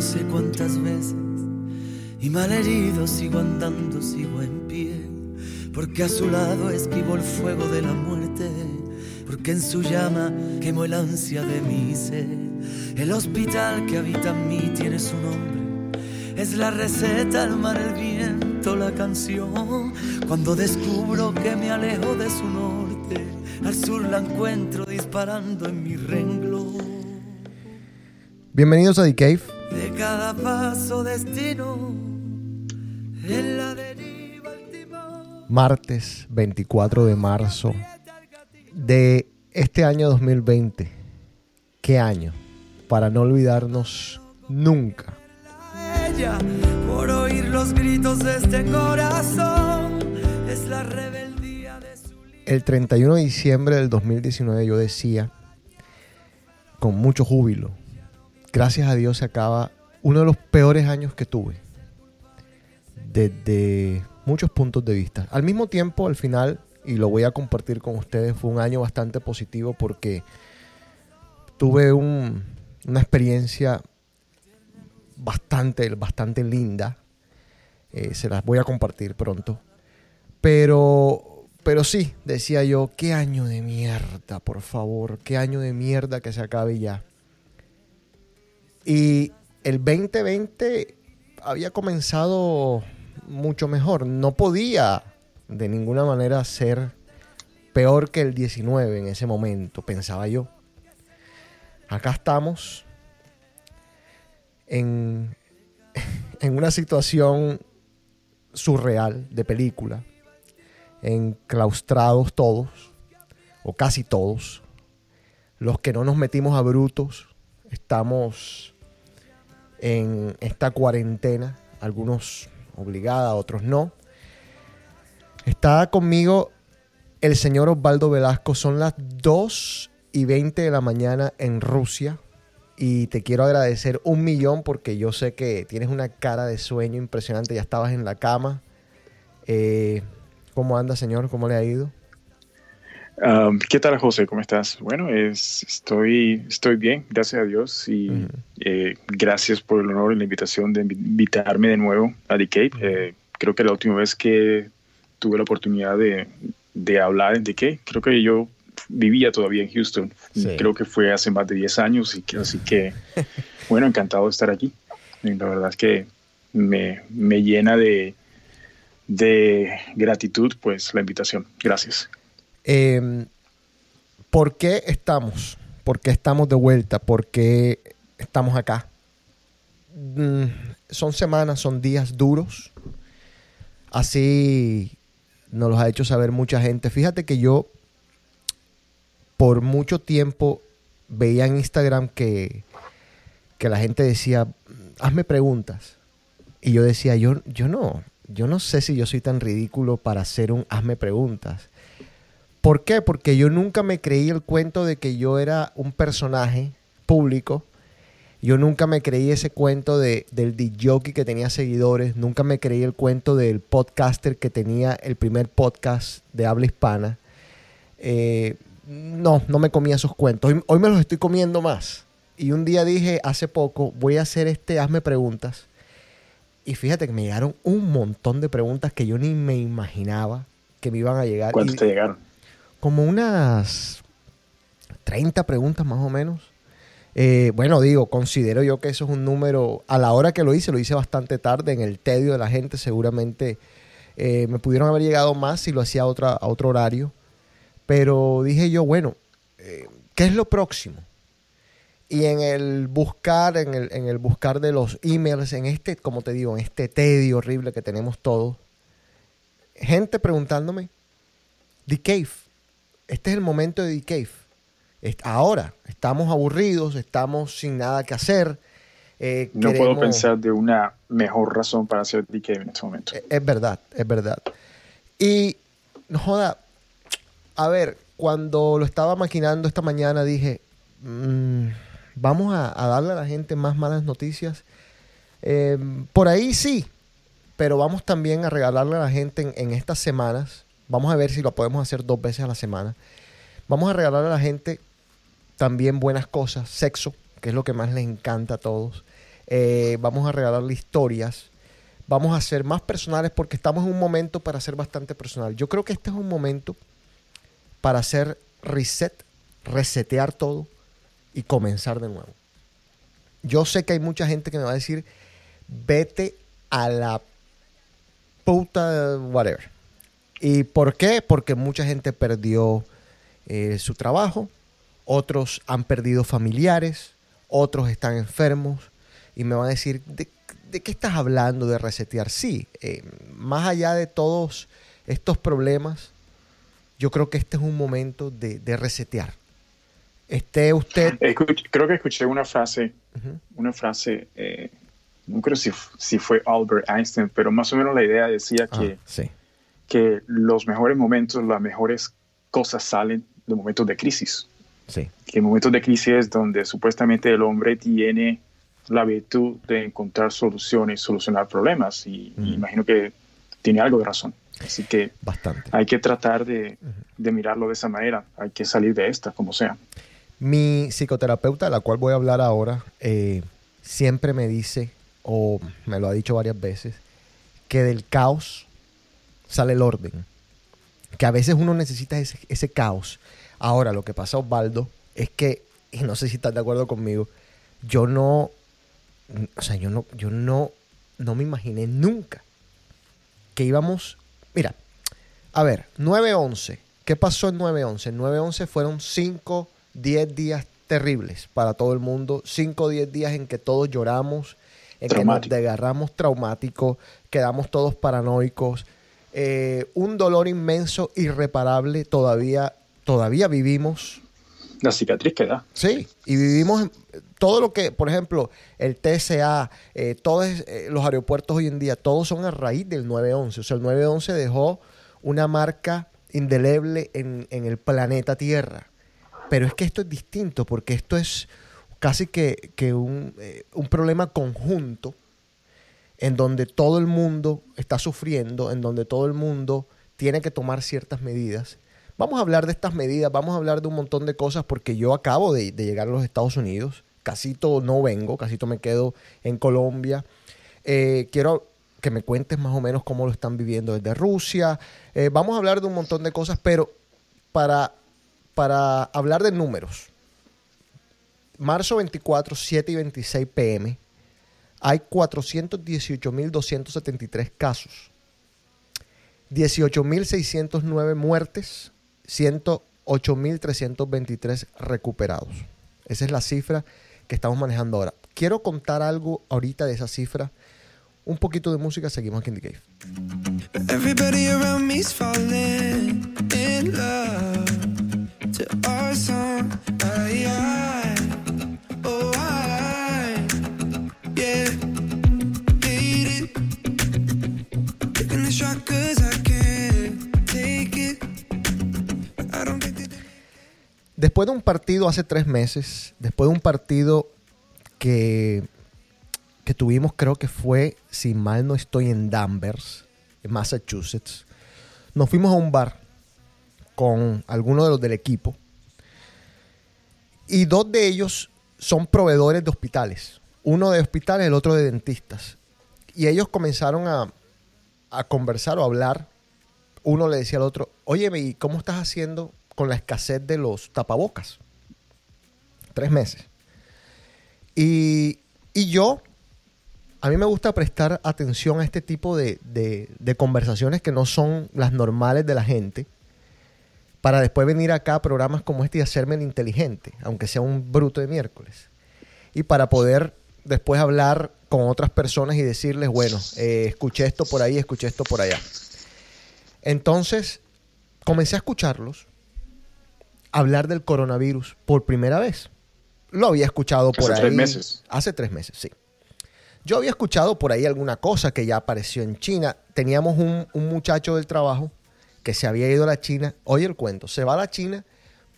No sé cuántas veces y malherido sigo andando, sigo en pie, porque a su lado esquivo el fuego de la muerte, porque en su llama quemó el ansia de mi ser. El hospital que habita en mí tiene su nombre, es la receta, el mar, el viento, la canción. Cuando descubro que me alejo de su norte, al sur la encuentro disparando en mi renglón. Bienvenidos a The Cave. Paso destino en la deriva martes 24 de marzo de este año 2020. ¿Qué año? Para no olvidarnos nunca. Ella, por oír los gritos de este corazón, es la rebeldía de su El 31 de diciembre del 2019 yo decía, con mucho júbilo, gracias a Dios se acaba uno de los peores años que tuve. Desde muchos puntos de vista. Al mismo tiempo, al final, y lo voy a compartir con ustedes, fue un año bastante positivo porque tuve un- una experiencia bastante, bastante linda. Eh, se las voy a compartir pronto. Pero, pero sí, decía yo, qué año de mierda, por favor, qué año de mierda que se acabe ya. Y el 2020 había comenzado mucho mejor. No podía de ninguna manera ser peor que el 19 en ese momento, pensaba yo. Acá estamos en, en una situación surreal de película, enclaustrados todos, o casi todos. Los que no nos metimos a brutos, estamos en esta cuarentena, algunos obligada, otros no. Está conmigo el señor Osvaldo Velasco, son las 2 y 20 de la mañana en Rusia y te quiero agradecer un millón porque yo sé que tienes una cara de sueño impresionante, ya estabas en la cama. Eh, ¿Cómo anda, señor? ¿Cómo le ha ido? Um, ¿Qué tal, José? ¿Cómo estás? Bueno, es, estoy, estoy bien, gracias a Dios. Y eh, gracias por el honor y la invitación de invi- invitarme de nuevo a Cape. Eh, creo que la última vez que tuve la oportunidad de, de hablar en Cape, creo que yo vivía todavía en Houston. Sí. Creo que fue hace más de 10 años. Y que, así que, bueno, encantado de estar aquí. Y la verdad es que me, me llena de, de gratitud, pues, la invitación. Gracias. Eh, ¿Por qué estamos? ¿Por qué estamos de vuelta? ¿Por qué estamos acá? Mm, son semanas, son días duros. Así nos los ha hecho saber mucha gente. Fíjate que yo por mucho tiempo veía en Instagram que, que la gente decía, hazme preguntas. Y yo decía, yo, yo no, yo no sé si yo soy tan ridículo para hacer un hazme preguntas. ¿Por qué? Porque yo nunca me creí el cuento de que yo era un personaje público. Yo nunca me creí ese cuento de, del jockey que tenía seguidores. Nunca me creí el cuento del podcaster que tenía el primer podcast de habla hispana. Eh, no, no me comía esos cuentos. Hoy, hoy me los estoy comiendo más. Y un día dije, hace poco, voy a hacer este Hazme Preguntas. Y fíjate que me llegaron un montón de preguntas que yo ni me imaginaba que me iban a llegar. ¿Cuántos Y- te llegaron? Como unas 30 preguntas más o menos. Eh, bueno, digo, considero yo que eso es un número, a la hora que lo hice, lo hice bastante tarde, en el tedio de la gente, seguramente eh, me pudieron haber llegado más si lo hacía a, otra, a otro horario, pero dije yo, bueno, eh, ¿qué es lo próximo? Y en el buscar, en el, en el buscar de los emails, en este, como te digo, en este tedio horrible que tenemos todos, gente preguntándome, The Cave, este es el momento de The Cave. Ahora, estamos aburridos, estamos sin nada que hacer, Eh, No puedo pensar de una mejor razón para hacer DK en este momento. Eh, Es verdad, es verdad. Y, no joda, a ver, cuando lo estaba maquinando esta mañana dije, mm, vamos a, a darle a la gente más malas noticias. Eh, por ahí sí, pero vamos también a regalarle a la gente en, en estas semanas, vamos a ver si lo podemos hacer dos veces a la semana, vamos a regalarle a la gente también buenas cosas, sexo, que es lo que más les encanta a todos. Eh, vamos a regalarle historias, vamos a ser más personales porque estamos en un momento para ser bastante personal. Yo creo que este es un momento para hacer reset, resetear todo y comenzar de nuevo. Yo sé que hay mucha gente que me va a decir, vete a la puta whatever. ¿Y por qué? Porque mucha gente perdió eh, su trabajo, otros han perdido familiares, otros están enfermos y me van a decir, ¿de, de qué estás hablando de resetear? Sí, eh, más allá de todos estos problemas, yo creo que este es un momento de, de resetear. Esté usted... Escuch- creo que escuché una frase, una frase, eh, no creo si, si fue Albert Einstein, pero más o menos la idea decía Ah, que, sí, que los mejores momentos, las mejores cosas salen de momentos de crisis. sí. Que en momentos de crisis es donde supuestamente el hombre tiene la virtud de encontrar soluciones, solucionar problemas. Y, imagino que tiene algo de razón. Así que Bastante. hay que tratar de, de mirarlo de esa manera. Hay que salir de esta, como sea. Mi psicoterapeuta, de la cual voy a hablar ahora, eh, siempre me dice, o me lo ha dicho varias veces, que del caos sale el orden. Que a veces uno necesita ese, ese caos. Ahora, lo que pasa, Osvaldo, es que, y no sé si estás de acuerdo conmigo, yo no, o sea, yo no, yo no, no me imaginé nunca que íbamos, mira, a ver, 9-11. ¿Qué pasó en 9-11? En 9-11 fueron 5, 10 días terribles para todo el mundo. 5, 10 días en que todos lloramos, en que nos Traumático. desgarramos traumáticos, quedamos todos paranoicos. Eh, un dolor inmenso, irreparable, todavía, todavía vivimos. La cicatriz que da. Sí, y vivimos todo lo que, por ejemplo, el TSA, eh, todos eh, los aeropuertos hoy en día, todos son a raíz del 911. O sea, el 911 dejó una marca indeleble en, en el planeta Tierra. Pero es que esto es distinto, porque esto es casi que, que un, un problema conjunto en donde todo el mundo está sufriendo, en donde todo el mundo tiene que tomar ciertas medidas. Vamos a hablar de estas medidas, vamos a hablar de un montón de cosas porque yo acabo de, llegar a los Estados Unidos, casito no vengo, casito me quedo en Colombia. Eh, quiero que me cuentes más o menos cómo lo están viviendo desde Rusia. Eh, vamos a hablar de un montón de cosas, pero para, para hablar de números, marzo 24, 7 y 26 pm, hay 418.273 casos, 18.609 muertes, 108.323 recuperados. Esa es la cifra que estamos manejando ahora. Quiero contar algo ahorita de esa cifra. Un poquito de música, seguimos aquí en The Cave. Después de un partido hace tres meses, después de un partido que, que tuvimos, creo que fue, si mal no estoy, en Danvers, en Massachusetts, nos fuimos a un bar con algunos de los del equipo y dos de ellos son proveedores de hospitales. Uno de hospitales, el otro de dentistas. Y ellos comenzaron a, a conversar o a hablar. Uno le decía al otro, oye, ¿y cómo estás haciendo con la escasez de los tapabocas? Tres meses. Y, y yo, a mí me gusta prestar atención a este tipo de, de- conversaciones que no son las normales de la gente, para después venir acá a programas como este y hacerme el inteligente, aunque sea un bruto de miércoles. Y para poder después hablar con otras personas y decirles, bueno, eh, escuché esto por ahí, escuché esto por allá. Entonces, comencé a escucharlos hablar del coronavirus por primera vez. Lo había escuchado por Hace ahí. tres meses. Hace tres meses, sí. Yo había escuchado por ahí alguna cosa que ya apareció en China. Teníamos un, un muchacho del trabajo que se había ido a la China. Oye el cuento, se va a la China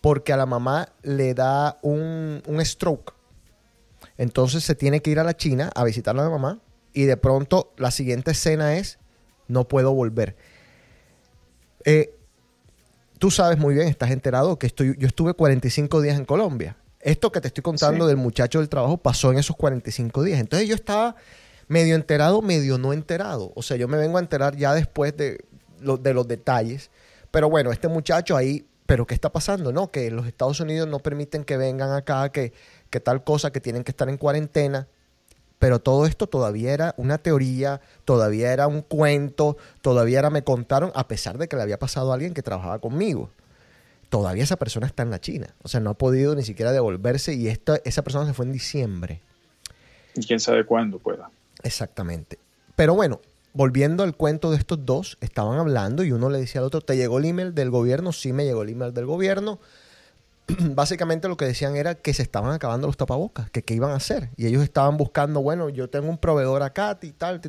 porque a la mamá le da un, un stroke. Entonces se tiene que ir a la China a visitar a la mamá y de pronto la siguiente escena es no puedo volver. Eh, tú sabes muy bien, estás enterado que estoy, yo estuve 45 días en Colombia. Esto que te estoy contando Sí. del muchacho del trabajo pasó en esos 45 días. Entonces yo estaba medio enterado, medio no enterado. O sea, yo me vengo a enterar ya después de, lo- de los detalles. Pero bueno, este muchacho ahí, ¿pero qué está pasando? No, que los Estados Unidos no permiten que vengan acá, que, que tal cosa, que tienen que estar en cuarentena. Pero todo esto todavía era una teoría, todavía era un cuento, todavía era me contaron, a pesar de que le había pasado a alguien que trabajaba conmigo. Todavía esa persona está en la China. O sea, no ha podido ni siquiera devolverse y esta, esa persona se fue en diciembre. Y quién sabe cuándo pueda. Exactamente. Pero bueno, volviendo al cuento de estos dos, estaban hablando y uno le decía al otro, ¿te llegó el email del gobierno? Sí, me llegó el email del gobierno. Básicamente lo que decían era que se estaban acabando los tapabocas, que qué iban a hacer. Y ellos estaban buscando, bueno, yo tengo un proveedor acá, y tal.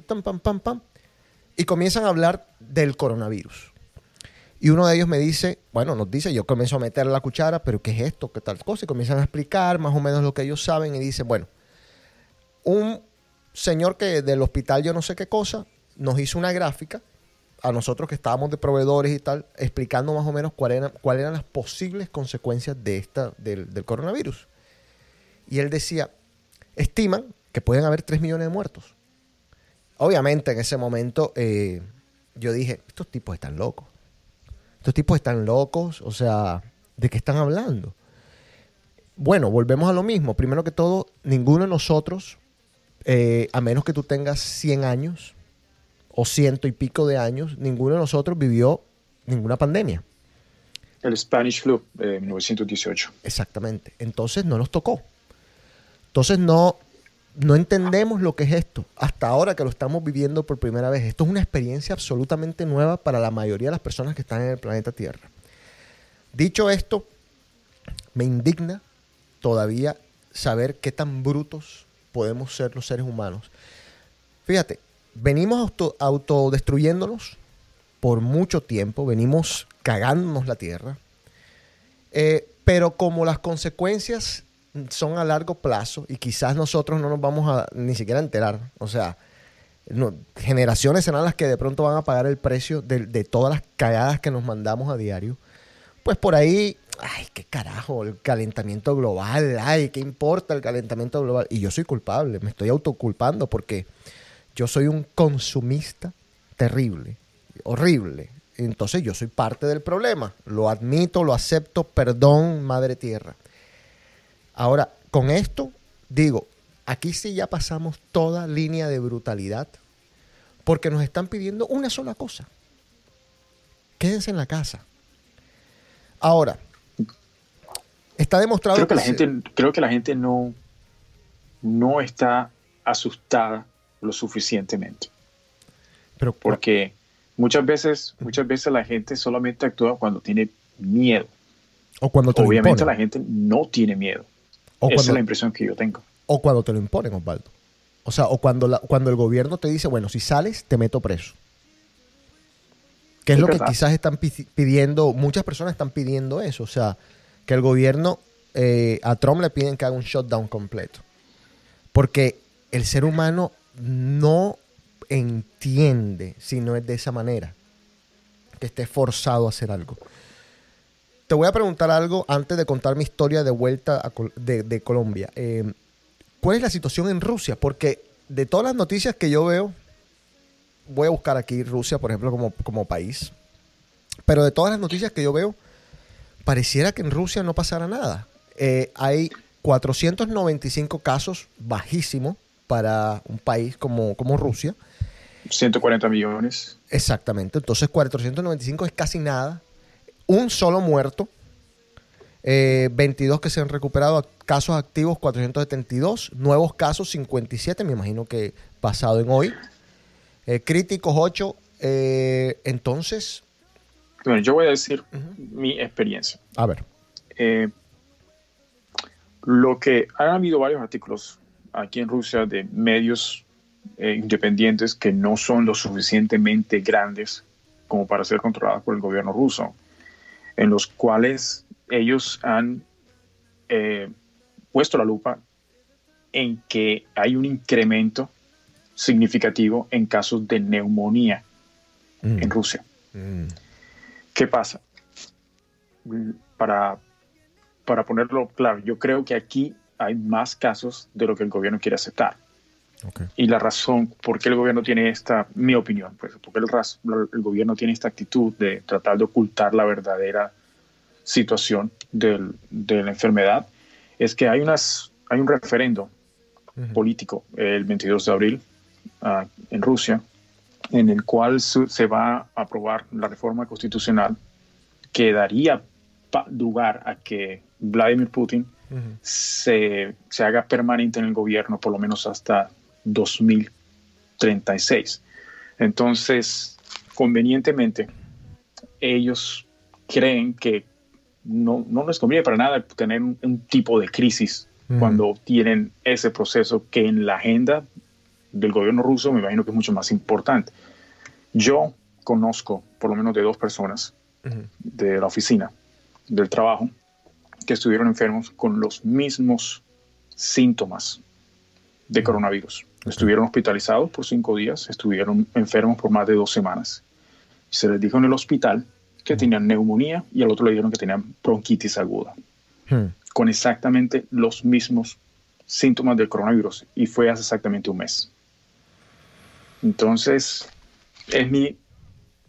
Y comienzan a hablar del coronavirus. Y uno de ellos me dice, bueno, nos dice, yo comienzo a meter la cuchara, pero ¿qué es esto? ¿Qué tal cosa? Y comienzan a explicar más o menos lo que ellos saben y dicen, bueno, un señor que del hospital yo no sé qué cosa nos hizo una gráfica a nosotros que estábamos de proveedores y tal, explicando más o menos cuáles eran, cuáles eran las posibles consecuencias de esta, del, del coronavirus. Y él decía, estiman que pueden haber 3 millones de muertos. Obviamente en ese momento eh, yo dije, estos tipos están locos. Estos tipos están locos, o sea, ¿de qué están hablando? Bueno, volvemos a lo mismo. Primero que todo, ninguno de nosotros, eh, a menos que tú tengas 100 años o ciento y pico de años, ninguno de nosotros vivió ninguna pandemia. El Spanish Flu de 1918. Exactamente. Entonces no nos tocó. Entonces no, no entendemos lo que es esto. Hasta ahora que lo estamos viviendo por primera vez. Esto es una experiencia absolutamente nueva para la mayoría de las personas que están en el planeta Tierra. Dicho esto, me indigna todavía saber qué tan brutos podemos ser los seres humanos. Fíjate, venimos auto- autodestruyéndonos por mucho tiempo, venimos cagándonos la tierra, eh, pero como las consecuencias son a largo plazo y quizás nosotros no nos vamos a ni siquiera enterar, o sea, generaciones serán las que de pronto van a pagar el precio de todas las cagadas que nos mandamos a diario, pues por ahí, ay, qué carajo, el calentamiento global, ay, qué importa el calentamiento global. Y yo soy culpable, me estoy autoculpando porque yo soy un consumista terrible, horrible. Entonces yo soy parte del problema, lo admito, lo acepto, perdón, madre tierra. Ahora, con esto, digo, aquí sí ya pasamos toda línea de brutalidad porque nos están pidiendo una sola cosa. Quédense en la casa. Ahora, está demostrado Creo que la se- gente, creo que la gente no, no está asustada lo suficientemente. pero, Porque muchas veces, muchas veces la gente solamente actúa cuando tiene miedo. o cuando te lo Obviamente imponen. la gente no tiene miedo. O Esa cuando- es la impresión que yo tengo. o cuando te lo imponen, Osvaldo. O sea, o cuando, la- cuando el gobierno te dice, bueno, si sales, te meto preso. Que es Es lo que quizás están pi- pidiendo, muchas personas están pidiendo eso. O sea, que el gobierno, eh, a Trump le piden que haga un shutdown completo. Porque el ser humano no entiende si no es de esa manera, que esté forzado a hacer algo. Te voy a preguntar algo antes de contar mi historia de vuelta a de Colombia. Eh, ¿Cuál es la situación en Rusia? Porque de todas las noticias que yo veo, voy a buscar aquí Rusia, por ejemplo, como, como país. Pero de todas las noticias que yo veo, pareciera que en Rusia no pasara nada. Eh, hay 495 casos, bajísimo para un país como, como Rusia. 140 millones. Exactamente. Entonces 495 es casi nada. Un solo muerto. Eh, 22 que se han recuperado. Casos activos 472. Nuevos casos 57. Me imagino que pasado en hoy. Eh, críticos 8. Eh, entonces, Bueno, yo voy a decir mi experiencia. a ver. Eh, lo que han habido varios artículos aquí en Rusia de medios eh, independientes que no son lo suficientemente grandes como para ser controladas por el gobierno ruso, en los cuales ellos han eh, puesto la lupa en que hay un incremento significativo en casos de neumonía Mm. en Rusia. Mm. ¿Qué pasa? Para, para ponerlo claro, yo creo que aquí hay más casos de lo que el gobierno quiere aceptar. Ok. Y la razón por qué el gobierno tiene esta, mi opinión, pues, porque el, el gobierno tiene esta actitud de tratar de ocultar la verdadera situación del- de la enfermedad, es que hay, unas, hay un referendo político el 22 de abril ah, en Rusia, en el cual su- se va a aprobar la reforma constitucional que daría lugar a que Vladimir Putin Se, se haga permanente en el gobierno por lo menos hasta 2036. Entonces, convenientemente, ellos creen que no, no les conviene para nada tener un, un tipo de crisis cuando tienen ese proceso que en la agenda del gobierno ruso me imagino que es mucho más importante. Yo conozco por lo menos de dos personas de la oficina, del trabajo, que estuvieron enfermos con los mismos síntomas de coronavirus. Estuvieron hospitalizados por cinco días, estuvieron enfermos por más de dos semanas. Se les dijo en el hospital que tenían neumonía y al otro le dijeron que tenían bronquitis aguda, Hmm. con exactamente los mismos síntomas del coronavirus y fue hace exactamente un mes. Entonces, es mi,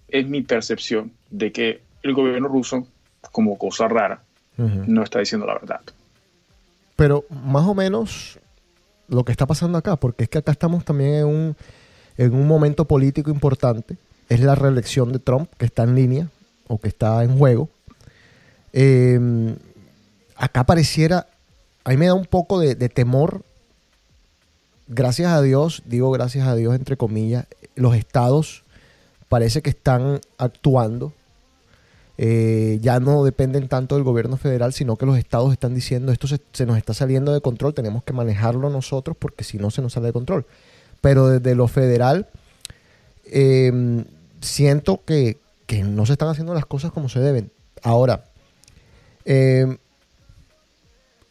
es mi percepción de que el gobierno ruso, como cosa rara, No está diciendo la verdad. Pero más o menos lo que está pasando acá, porque es que acá estamos también en un, en un momento político importante, es la reelección de Trump, que está en línea o que está en juego. Eh, acá pareciera, a mí me da un poco de, de temor, gracias a Dios, digo gracias a Dios entre comillas, los estados parece que están actuando eh, ya no dependen tanto del gobierno federal, sino que los estados están diciendo esto se, nos está saliendo de control, tenemos que manejarlo nosotros porque si no se nos sale de control. Pero desde lo federal eh, siento que, que no se están haciendo las cosas como se deben. Ahora, eh,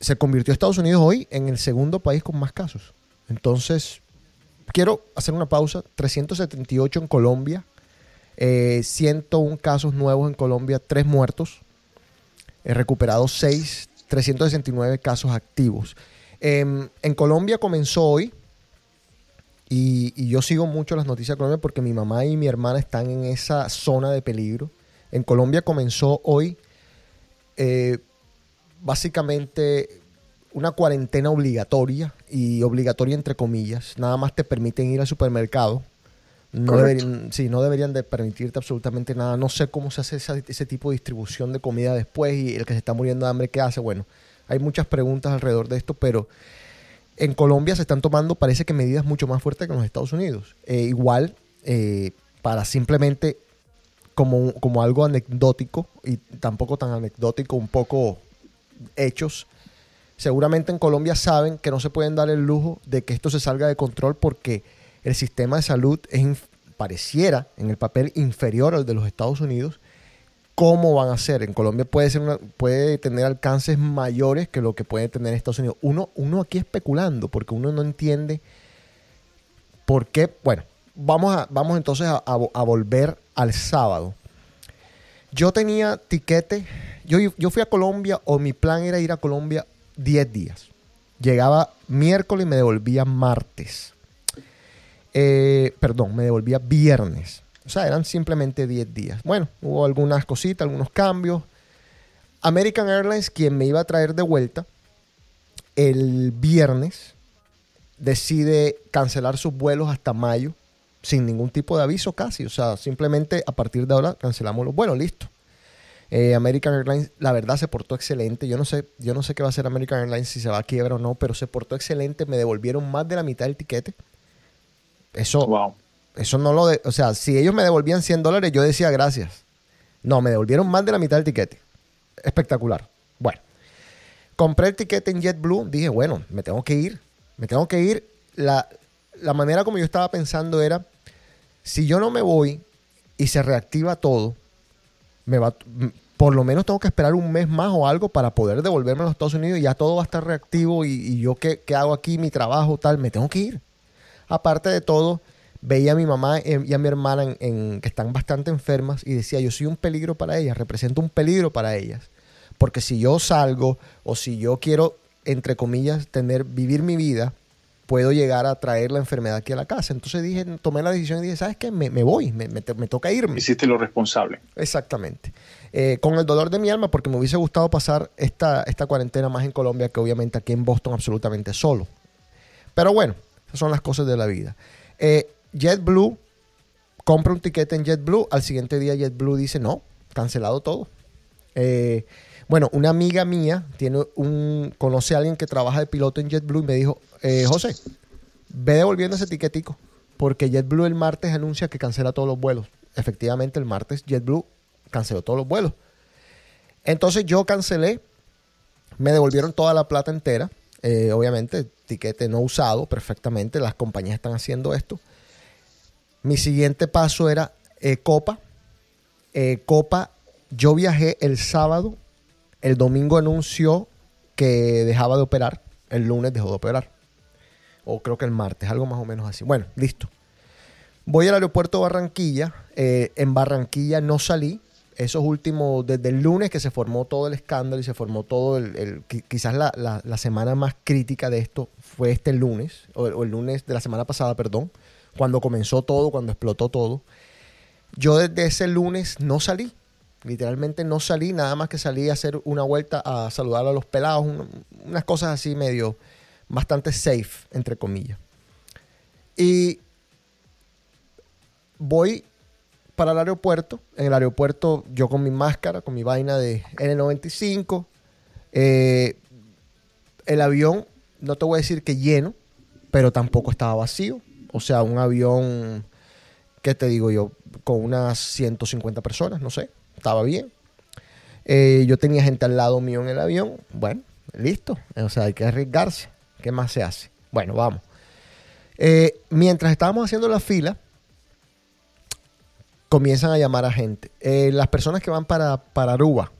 se convirtió Estados Unidos hoy en el segundo país con más casos. Entonces, quiero hacer una pausa. 378 en Colombia, eh, 101 casos nuevos en Colombia, 3 muertos, eh, recuperados 6, 369 casos activos. Em, en Colombia comenzó hoy, y, y yo sigo mucho las noticias de Colombia porque mi mamá y mi hermana están en esa zona de peligro. En Colombia comenzó hoy eh, básicamente una cuarentena obligatoria y obligatoria entre comillas. Nada más te permiten ir al supermercado. No deberían, sí, no deberían de permitirte absolutamente nada. No sé cómo se hace esa- ese tipo de distribución de comida después y el que se está muriendo de hambre, ¿qué hace? Bueno, hay muchas preguntas alrededor de esto, pero en Colombia se están tomando, parece que medidas mucho más fuertes que en los Estados Unidos. Eh, igual, eh, para simplemente como, como algo anecdótico y tampoco tan anecdótico, un poco hechos. Seguramente en Colombia saben que no se pueden dar el lujo de que esto se salga de control porque el sistema de salud es pareciera en el papel inferior al de los Estados Unidos. ¿Cómo van a ser? En Colombia puede, ser una- puede tener alcances mayores que lo que puede tener Estados Unidos. Uno, uno aquí especulando porque uno no entiende por qué. Bueno, vamos, a, vamos entonces a, a volver al sábado. Yo tenía tiquete, yo, yo fui a Colombia o mi plan era ir a Colombia 10 días. Llegaba miércoles y me devolvía martes. Eh, perdón, me devolvía viernes. O sea, eran simplemente 10 días. Bueno, hubo algunas cositas, algunos cambios. American Airlines, quien me iba a traer de vuelta, el viernes decide cancelar sus vuelos hasta mayo sin ningún tipo de aviso casi. O sea, simplemente a partir de ahora cancelamos los vuelos, listo. Eh, American Airlines, la verdad, se portó excelente. Yo no sé, yo no sé qué va a hacer American Airlines si se va a quiebra o no, pero se portó excelente. Me devolvieron más de la mitad del tiquete. Eso, Wow. eso no lo de, o sea, si ellos me devolvían 100 dólares, yo decía gracias. No, me devolvieron más de la mitad del tiquete. Espectacular. Bueno, compré el tiquete en JetBlue, dije, bueno, me tengo que ir, me tengo que ir. La, la manera como yo estaba pensando era, si yo no me voy y se reactiva todo, me va, por lo menos tengo que esperar un mes más o algo para poder devolverme a los Estados Unidos y ya todo va a estar reactivo y, y yo qué, qué hago aquí, mi trabajo, tal, me tengo que ir. Aparte de todo, veía a mi mamá y a mi hermana en- en- que están bastante enfermas y decía, yo soy un peligro para ellas, represento un peligro para ellas. Porque si yo salgo o si yo quiero, entre comillas, tener, vivir mi vida, puedo llegar a traer la enfermedad aquí a la casa. Entonces dije, tomé la decisión y dije, ¿sabes qué? Me, me voy, me, me te- me toca irme. Hiciste lo responsable. Exactamente. Eh, con el dolor de mi alma, porque me hubiese gustado pasar esta, esta cuarentena más en Colombia que obviamente aquí en Boston absolutamente solo. Pero bueno, son las cosas de la vida. Eh, JetBlue, compra un tiquete en JetBlue, al siguiente día JetBlue dice, no, cancelado todo. Eh, bueno, una amiga mía tiene un, conoce a alguien que trabaja de piloto en JetBlue y me dijo, eh, José, ve devolviendo ese tiquetico, porque JetBlue el martes anuncia que cancela todos los vuelos. Efectivamente, el martes JetBlue canceló todos los vuelos. Entonces yo cancelé, me devolvieron toda la plata entera, eh, obviamente, tiquete no usado perfectamente, las compañías están haciendo esto. Mi siguiente paso era eh, Copa. Eh, Copa, yo viajé el sábado, el domingo anunció que dejaba de operar, el lunes dejó de operar. O creo que el martes, algo más o menos así. Bueno, listo. Voy al aeropuerto Barranquilla. en Barranquilla no salí. Esos últimos, desde el lunes que se formó todo el escándalo y se formó todo el, el- qui- quizás la, la- semana más crítica de esto fue este lunes, o, el lunes de la semana pasada, perdón, cuando comenzó todo, cuando explotó todo. Yo desde ese lunes no salí. Literalmente no salí, nada más que salí a hacer una vuelta a saludar a los pelados, un- unas cosas así medio bastante safe, entre comillas. Y voy para el aeropuerto. En el aeropuerto yo con mi máscara, con mi vaina de N95. Eh, el avión, no te voy a decir que lleno, pero tampoco estaba vacío. O sea, un avión, ¿qué te digo yo? Con unas 150 personas, no sé. Estaba bien. Eh, yo tenía gente al lado mío en el avión. Bueno, listo. O sea, hay que arriesgarse. ¿Qué más se hace? Bueno, vamos. Eh, mientras estábamos haciendo la fila, comienzan a llamar a gente. Eh, las personas que van para, para Aruba.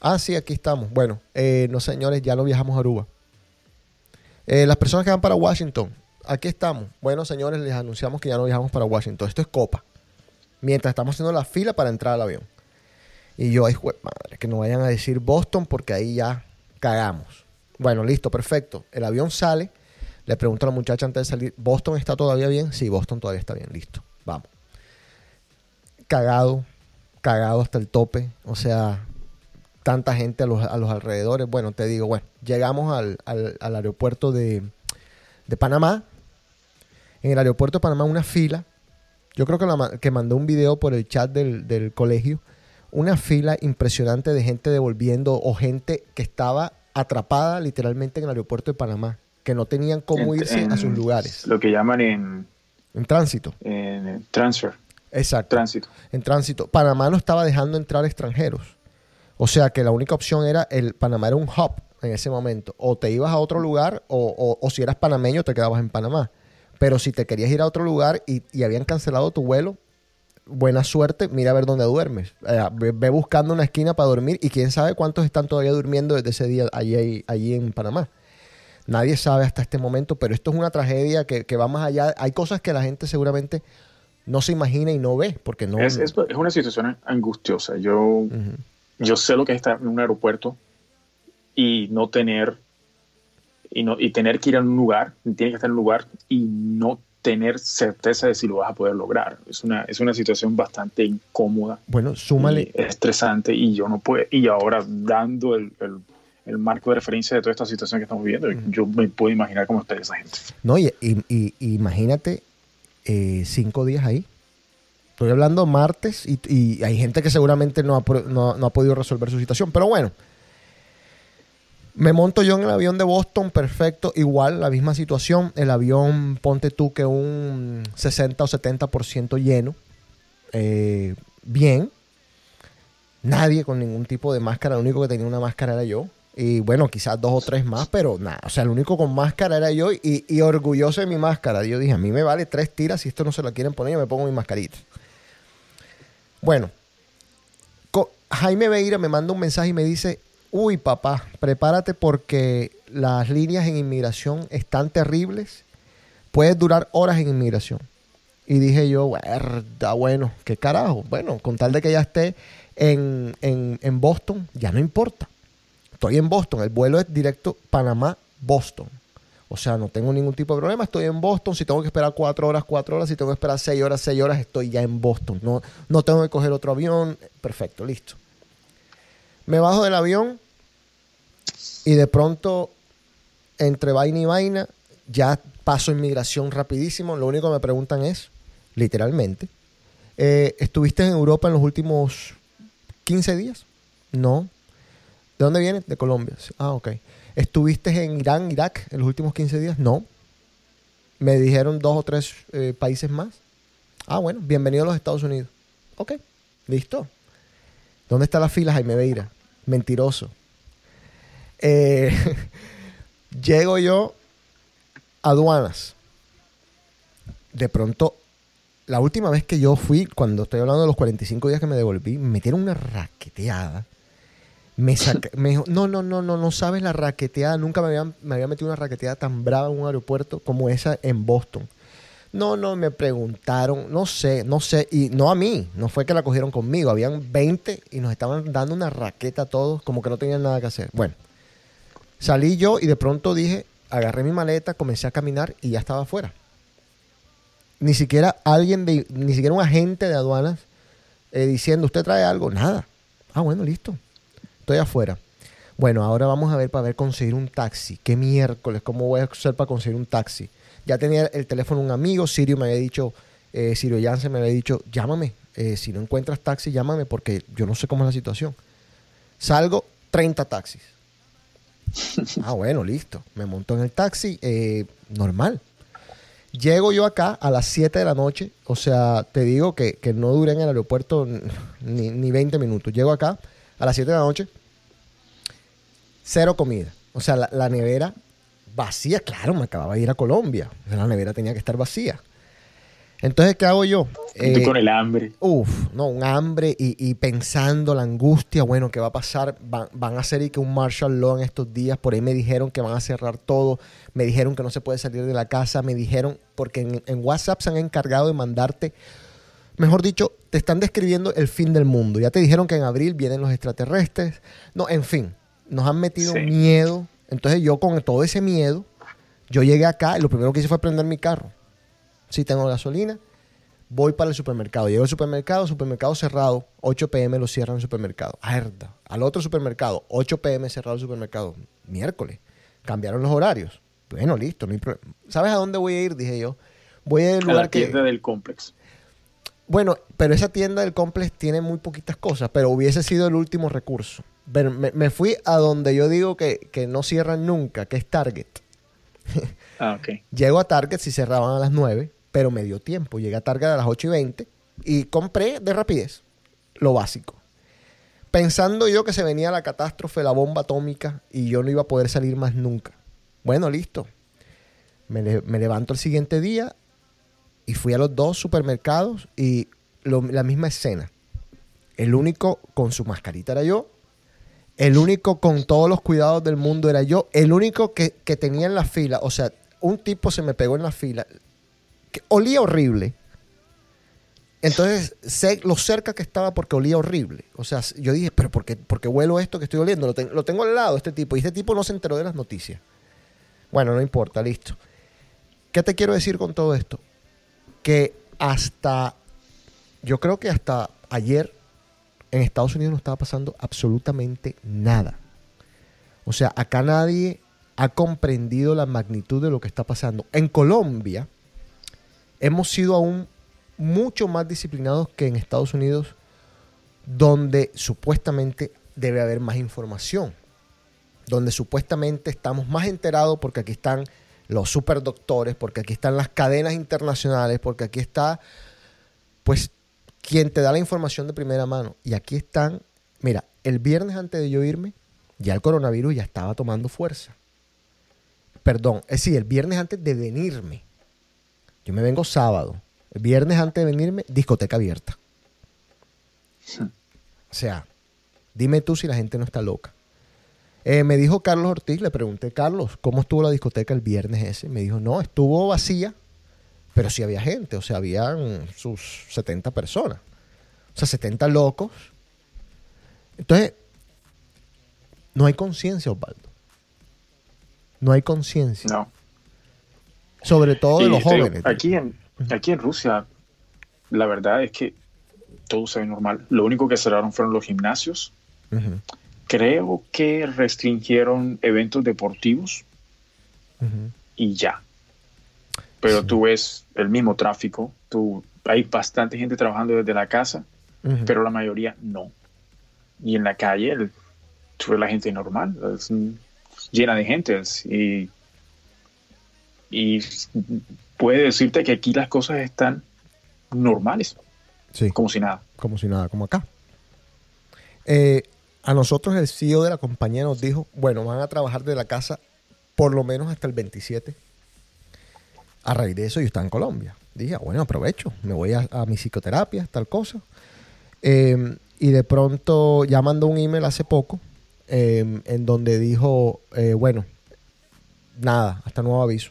Ah, sí, aquí estamos. Bueno, eh, no señores, ya no viajamos a Aruba. Eh, las personas que van para Washington. Aquí estamos. Bueno, señores, les anunciamos que ya no viajamos para Washington. Esto es Copa. Mientras estamos haciendo la fila para entrar al avión. Y yo, ay, madre, que no vayan a decir Boston porque ahí ya cagamos. Bueno, listo, perfecto. El avión sale. Le pregunto a la muchacha antes de salir, ¿Boston está todavía bien? Sí, Boston todavía está bien, listo. Vamos. Cagado, cagado hasta el tope. O sea, tanta gente a los, a los alrededores. Bueno, te digo, bueno, llegamos al, al- al aeropuerto de, de Panamá. En el aeropuerto de Panamá una fila. Yo creo que, la que mandé un video por el chat del, del colegio. Una fila impresionante de gente devolviendo o gente que estaba atrapada literalmente en el aeropuerto de Panamá. Que no tenían cómo En- irse a sus lugares. Lo que llaman en, En tránsito. en transfer, Exacto. tránsito. en tránsito. Panamá no estaba dejando entrar extranjeros. O sea que la única opción era el Panamá era un hub en ese momento. O te ibas a otro lugar o, o- o si eras panameño te quedabas en Panamá. Pero si te querías ir a otro lugar y, y habían cancelado tu vuelo, buena suerte, mira a ver dónde duermes. Eh, ve, ve buscando una esquina para dormir y quién sabe cuántos están todavía durmiendo desde ese día allí, allí en Panamá. Nadie sabe hasta este momento, pero esto es una tragedia que, que va más allá. Hay cosas que la gente seguramente no se imagina y no ve, porque no... Es, es, es una situación angustiosa. Yo, yo sé lo que es estar en un aeropuerto y no tener y, no, y tener que ir a un lugar, tiene que estar en un lugar y no tener certeza de si lo vas a poder lograr. Es una, es una situación bastante incómoda, Bueno, súmale, y estresante y yo no puedo, y ahora dando el, el, el marco de referencia de toda esta situación que estamos viviendo, yo me puedo imaginar cómo está esa gente. no, y, y- y- imagínate eh, cinco días ahí. Estoy hablando martes y, hay gente que seguramente no ha, no ha podido resolver su situación, pero bueno. Me monto yo en el avión de Boston, perfecto, igual, la misma situación. El avión, ponte tú que un 60 o 70% lleno. Eh, bien. Nadie con ningún tipo de máscara, lo único que tenía una máscara era yo. Y bueno, quizás dos o tres más, pero nada. O sea, el único con máscara era yo y, y orgulloso de mi máscara. Yo dije, a mí me vale tres tiras. Si esto no se la quieren poner, yo me pongo mi mascarita. Bueno, Jaime Beira me manda un mensaje y me dice, uy papá, prepárate porque las líneas en inmigración están terribles. Puedes durar horas en inmigración. Y dije yo, "Verdad, bueno, qué carajo. Bueno, con tal de que ya esté en, en- en Boston, ya no importa. Estoy en Boston, el vuelo es directo Panamá-Boston. O sea, no tengo ningún tipo de problema, estoy en Boston. Si tengo que esperar cuatro horas, cuatro horas. Si tengo que esperar seis horas, seis horas, estoy ya en Boston. No, no tengo que coger otro avión. Perfecto, listo. Me bajo del avión y de pronto, entre vaina y vaina, ya paso inmigración rapidísimo. Lo único que me preguntan es, literalmente, eh, ¿estuviste en Europa en los últimos 15 días? No. ¿De dónde vienes? De Colombia. Ah, ok. ¿Estuviste en Irán, Irak en los últimos 15 días? No. Me dijeron dos o tres eh, países más. Ah, bueno, bienvenido a los Estados Unidos. Ok, listo. ¿Dónde está la fila, Jaime Beira? Mentiroso. Eh, llego yo a aduanas. De pronto, la última vez que yo fui, cuando estoy hablando de los 45 días que me devolví, me metieron una raqueteada. Me saca- me dijo, no, no, no, no, no sabes la raqueteada. Nunca me había, me había metido una raqueteada tan brava en un aeropuerto como esa en Boston. No, no, me preguntaron, no sé, no sé, y no a mí, no fue que la cogieron conmigo, habían 20 y nos estaban dando una raqueta a todos, como que no tenían nada que hacer. Bueno, salí yo y de pronto dije, agarré mi maleta, comencé a caminar y ya estaba afuera. Ni siquiera alguien de, ni siquiera un agente de aduanas eh, diciendo, ¿usted trae algo? Nada. Ah, bueno, listo. Estoy afuera. Bueno, ahora vamos a ver para ver conseguir un taxi. ¿Qué miércoles? ¿Cómo voy a hacer para conseguir un taxi? Ya tenía el teléfono un amigo, Sirio me había dicho, eh, Sirio Jansen me había dicho, llámame. eh, si no encuentras taxi, llámame porque yo no sé cómo es la situación. Salgo, 30 taxis. Ah, bueno, listo. Me monto en el taxi, eh, normal. Llego yo acá a las 7 de la noche, o sea, te digo que, que no duré en el aeropuerto ni, ni 20 minutos. Llego acá a las 7 de la noche, cero comida. O sea, la, la nevera vacía, claro, me acababa de ir a Colombia. La nevera tenía que estar vacía. Entonces, ¿qué hago yo? Y tú Eh, con el hambre. Uf, no, un hambre y, y pensando la angustia, bueno, ¿qué va a pasar? Van, van a hacer y que un martial law en estos días, por ahí me dijeron que van a cerrar todo, me dijeron que no se puede salir de la casa, me dijeron, porque en, en WhatsApp se han encargado de mandarte, mejor dicho, te están describiendo el fin del mundo. Ya te dijeron que en abril vienen los extraterrestres. No, en fin, nos han metido Sí. miedo. Entonces yo con todo ese miedo, yo llegué acá y lo primero que hice fue prender mi carro. Si tengo gasolina, voy para el supermercado. Llego al supermercado, supermercado cerrado, 8 pm lo cierran el supermercado. Herda. Al otro supermercado, 8 pm cerrado el supermercado. Miércoles. Cambiaron los horarios. Bueno, listo, no hay problema. ¿Sabes a dónde voy a ir? Dije yo. Voy a ir A lugar la que... tienda del complex. Bueno, pero esa tienda del complex tiene muy poquitas cosas, pero hubiese sido el último recurso. Pero me, me fui a donde yo digo que, que no cierran nunca, que es Target. Ah, ok. Llego a Target si cerraban a las 9, pero me dio tiempo. Llegué a Target a las 8 y 20 y compré de rapidez lo básico. Pensando yo que se venía la catástrofe, la bomba atómica y yo no iba a poder salir más nunca. Bueno, listo. Me, le- me levanto el siguiente día y fui a los dos supermercados y lo- la misma escena. El único con su mascarita era yo. El único con todos los cuidados del mundo era yo. El único que, que tenía en la fila, o sea, un tipo se me pegó en la fila, que olía horrible. Entonces, sé lo cerca que estaba porque olía horrible. O sea, yo dije, pero ¿por qué, por qué huelo esto que estoy oliendo? Lo, lo tengo al lado, este tipo. Y este tipo no se enteró de las noticias. Bueno, no importa, listo. ¿Qué te quiero decir con todo esto? Que hasta, yo creo que hasta ayer en Estados Unidos no estaba pasando absolutamente nada. O sea, acá nadie ha comprendido la magnitud de lo que está pasando. En Colombia hemos sido aún mucho más disciplinados que en Estados Unidos, donde supuestamente debe haber más información, donde supuestamente estamos más enterados porque aquí están los superdoctores, porque aquí están las cadenas internacionales, porque aquí está, pues, quien te da la información de primera mano. Y aquí están, mira, el viernes antes de yo irme, Ya el coronavirus ya estaba tomando fuerza. Perdón, es decir, el viernes antes de venirme. Yo me vengo sábado. El viernes antes de venirme, discoteca abierta. O sea, dime tú si la gente no está loca. Eh, me dijo Carlos Ortiz, le pregunté, Carlos, ¿cómo estuvo la discoteca el viernes ese? Me dijo, no, estuvo vacía, pero sí había gente, o sea, habían sus 70 personas. O sea, 70 locos. Entonces, no hay conciencia, Osvaldo. No hay conciencia. No. Sobre todo de Y los digo, jóvenes. aquí, en, aquí en Rusia, la verdad es que todo se ve normal. Lo único que cerraron fueron los gimnasios. Creo que restringieron eventos deportivos y ya. Pero Sí. tú ves el mismo tráfico, tú, hay bastante gente trabajando desde la casa, pero la mayoría no. Y en la calle, el- tú ves la gente normal, es, llena de gente. y, y puede decirte que aquí las cosas están normales, Sí. como si nada. como si nada, como acá. Eh, a nosotros el CEO de la compañía nos dijo, bueno, van a trabajar de la casa por lo menos hasta el 27. A raíz de eso yo estaba en Colombia. Dije, "Ah, bueno, aprovecho, me voy a, mi psicoterapia, tal cosa. Eh, y de pronto ya mandó un email hace poco eh, en donde dijo, eh, bueno, nada, hasta nuevo aviso.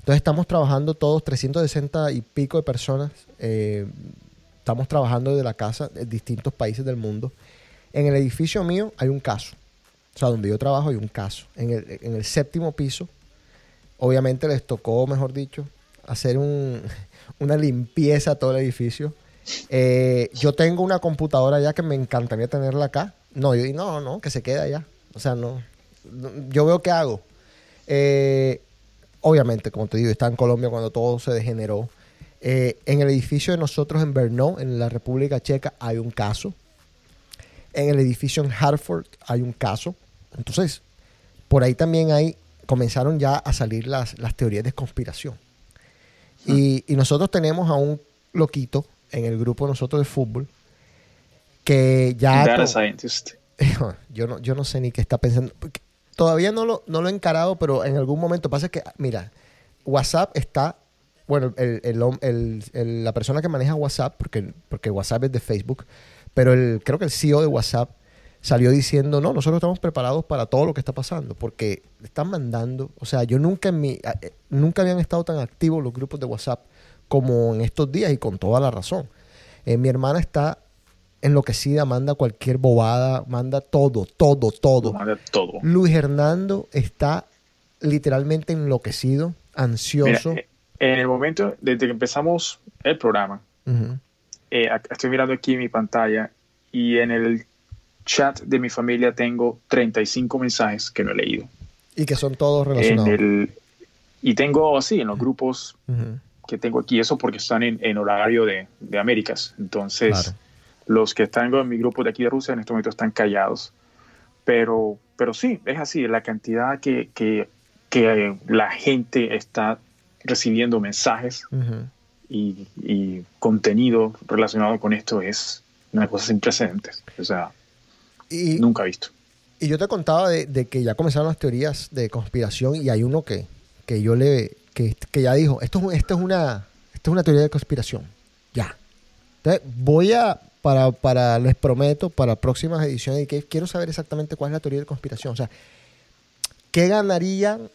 Entonces estamos trabajando todos, 360 y pico de personas. eh, estamos trabajando desde la casa en distintos países del mundo. En el edificio mío hay un caso. O sea, donde yo trabajo hay un caso. En el, en el séptimo piso, obviamente les tocó, mejor dicho, hacer un- una limpieza a todo el edificio. Eh, yo tengo una computadora ya que me encantaría tenerla acá. No, yo digo, no, no, que se quede allá. O sea, no. no, Yo veo qué hago. Eh, obviamente, como te digo, está en Colombia cuando todo se degeneró. Eh, en el edificio de nosotros en Brno, en la República Checa, hay un caso. En el edificio en Hartford hay un caso. Entonces, por ahí también hay, comenzaron ya a salir las, las teorías de conspiración. Y, y nosotros tenemos a un loquito en el grupo nosotros de fútbol que ya... Data scientist. yo no, yo no sé ni qué está pensando. Todavía no lo, no lo he encarado, pero en algún momento pasa que, mira, WhatsApp está, bueno, el, el el- la persona que maneja WhatsApp, porque, porque WhatsApp es de Facebook, pero el, creo que el CEO de WhatsApp salió diciendo, no, nosotros estamos preparados para todo lo que está pasando, porque están mandando, o sea, yo nunca en mi, a- eh, nunca habían estado tan activos los grupos de WhatsApp como en estos días y con toda la razón. Eh, mi hermana está enloquecida, manda cualquier bobada, manda todo, todo, todo. Manda todo. Luis Hernando está literalmente enloquecido, ansioso. eh, en el momento, desde que empezamos el programa, eh, estoy mirando aquí mi pantalla y en el chat de mi familia tengo 35 mensajes que no he leído. Y que son todos En relacionados. el, y tengo así en los grupos que tengo aquí, eso porque están en, en horario de, de Américas. Entonces, Claro. los que están en mi grupo de aquí de Rusia en este momento están callados. Pero, pero sí, es así, la cantidad que, que, que la gente está recibiendo mensajes y, y contenido relacionado con esto es una cosa sin precedentes. O sea, Y, nunca visto. y yo te contaba de, de que ya comenzaron las teorías de conspiración y hay uno que, que yo le que, que ya dijo, esto, es esto es una esto es una teoría de conspiración. Ya. Entonces, voy a para, para les prometo para próximas ediciones que quiero saber exactamente cuál es la teoría de conspiración, o sea, ¿qué ganarían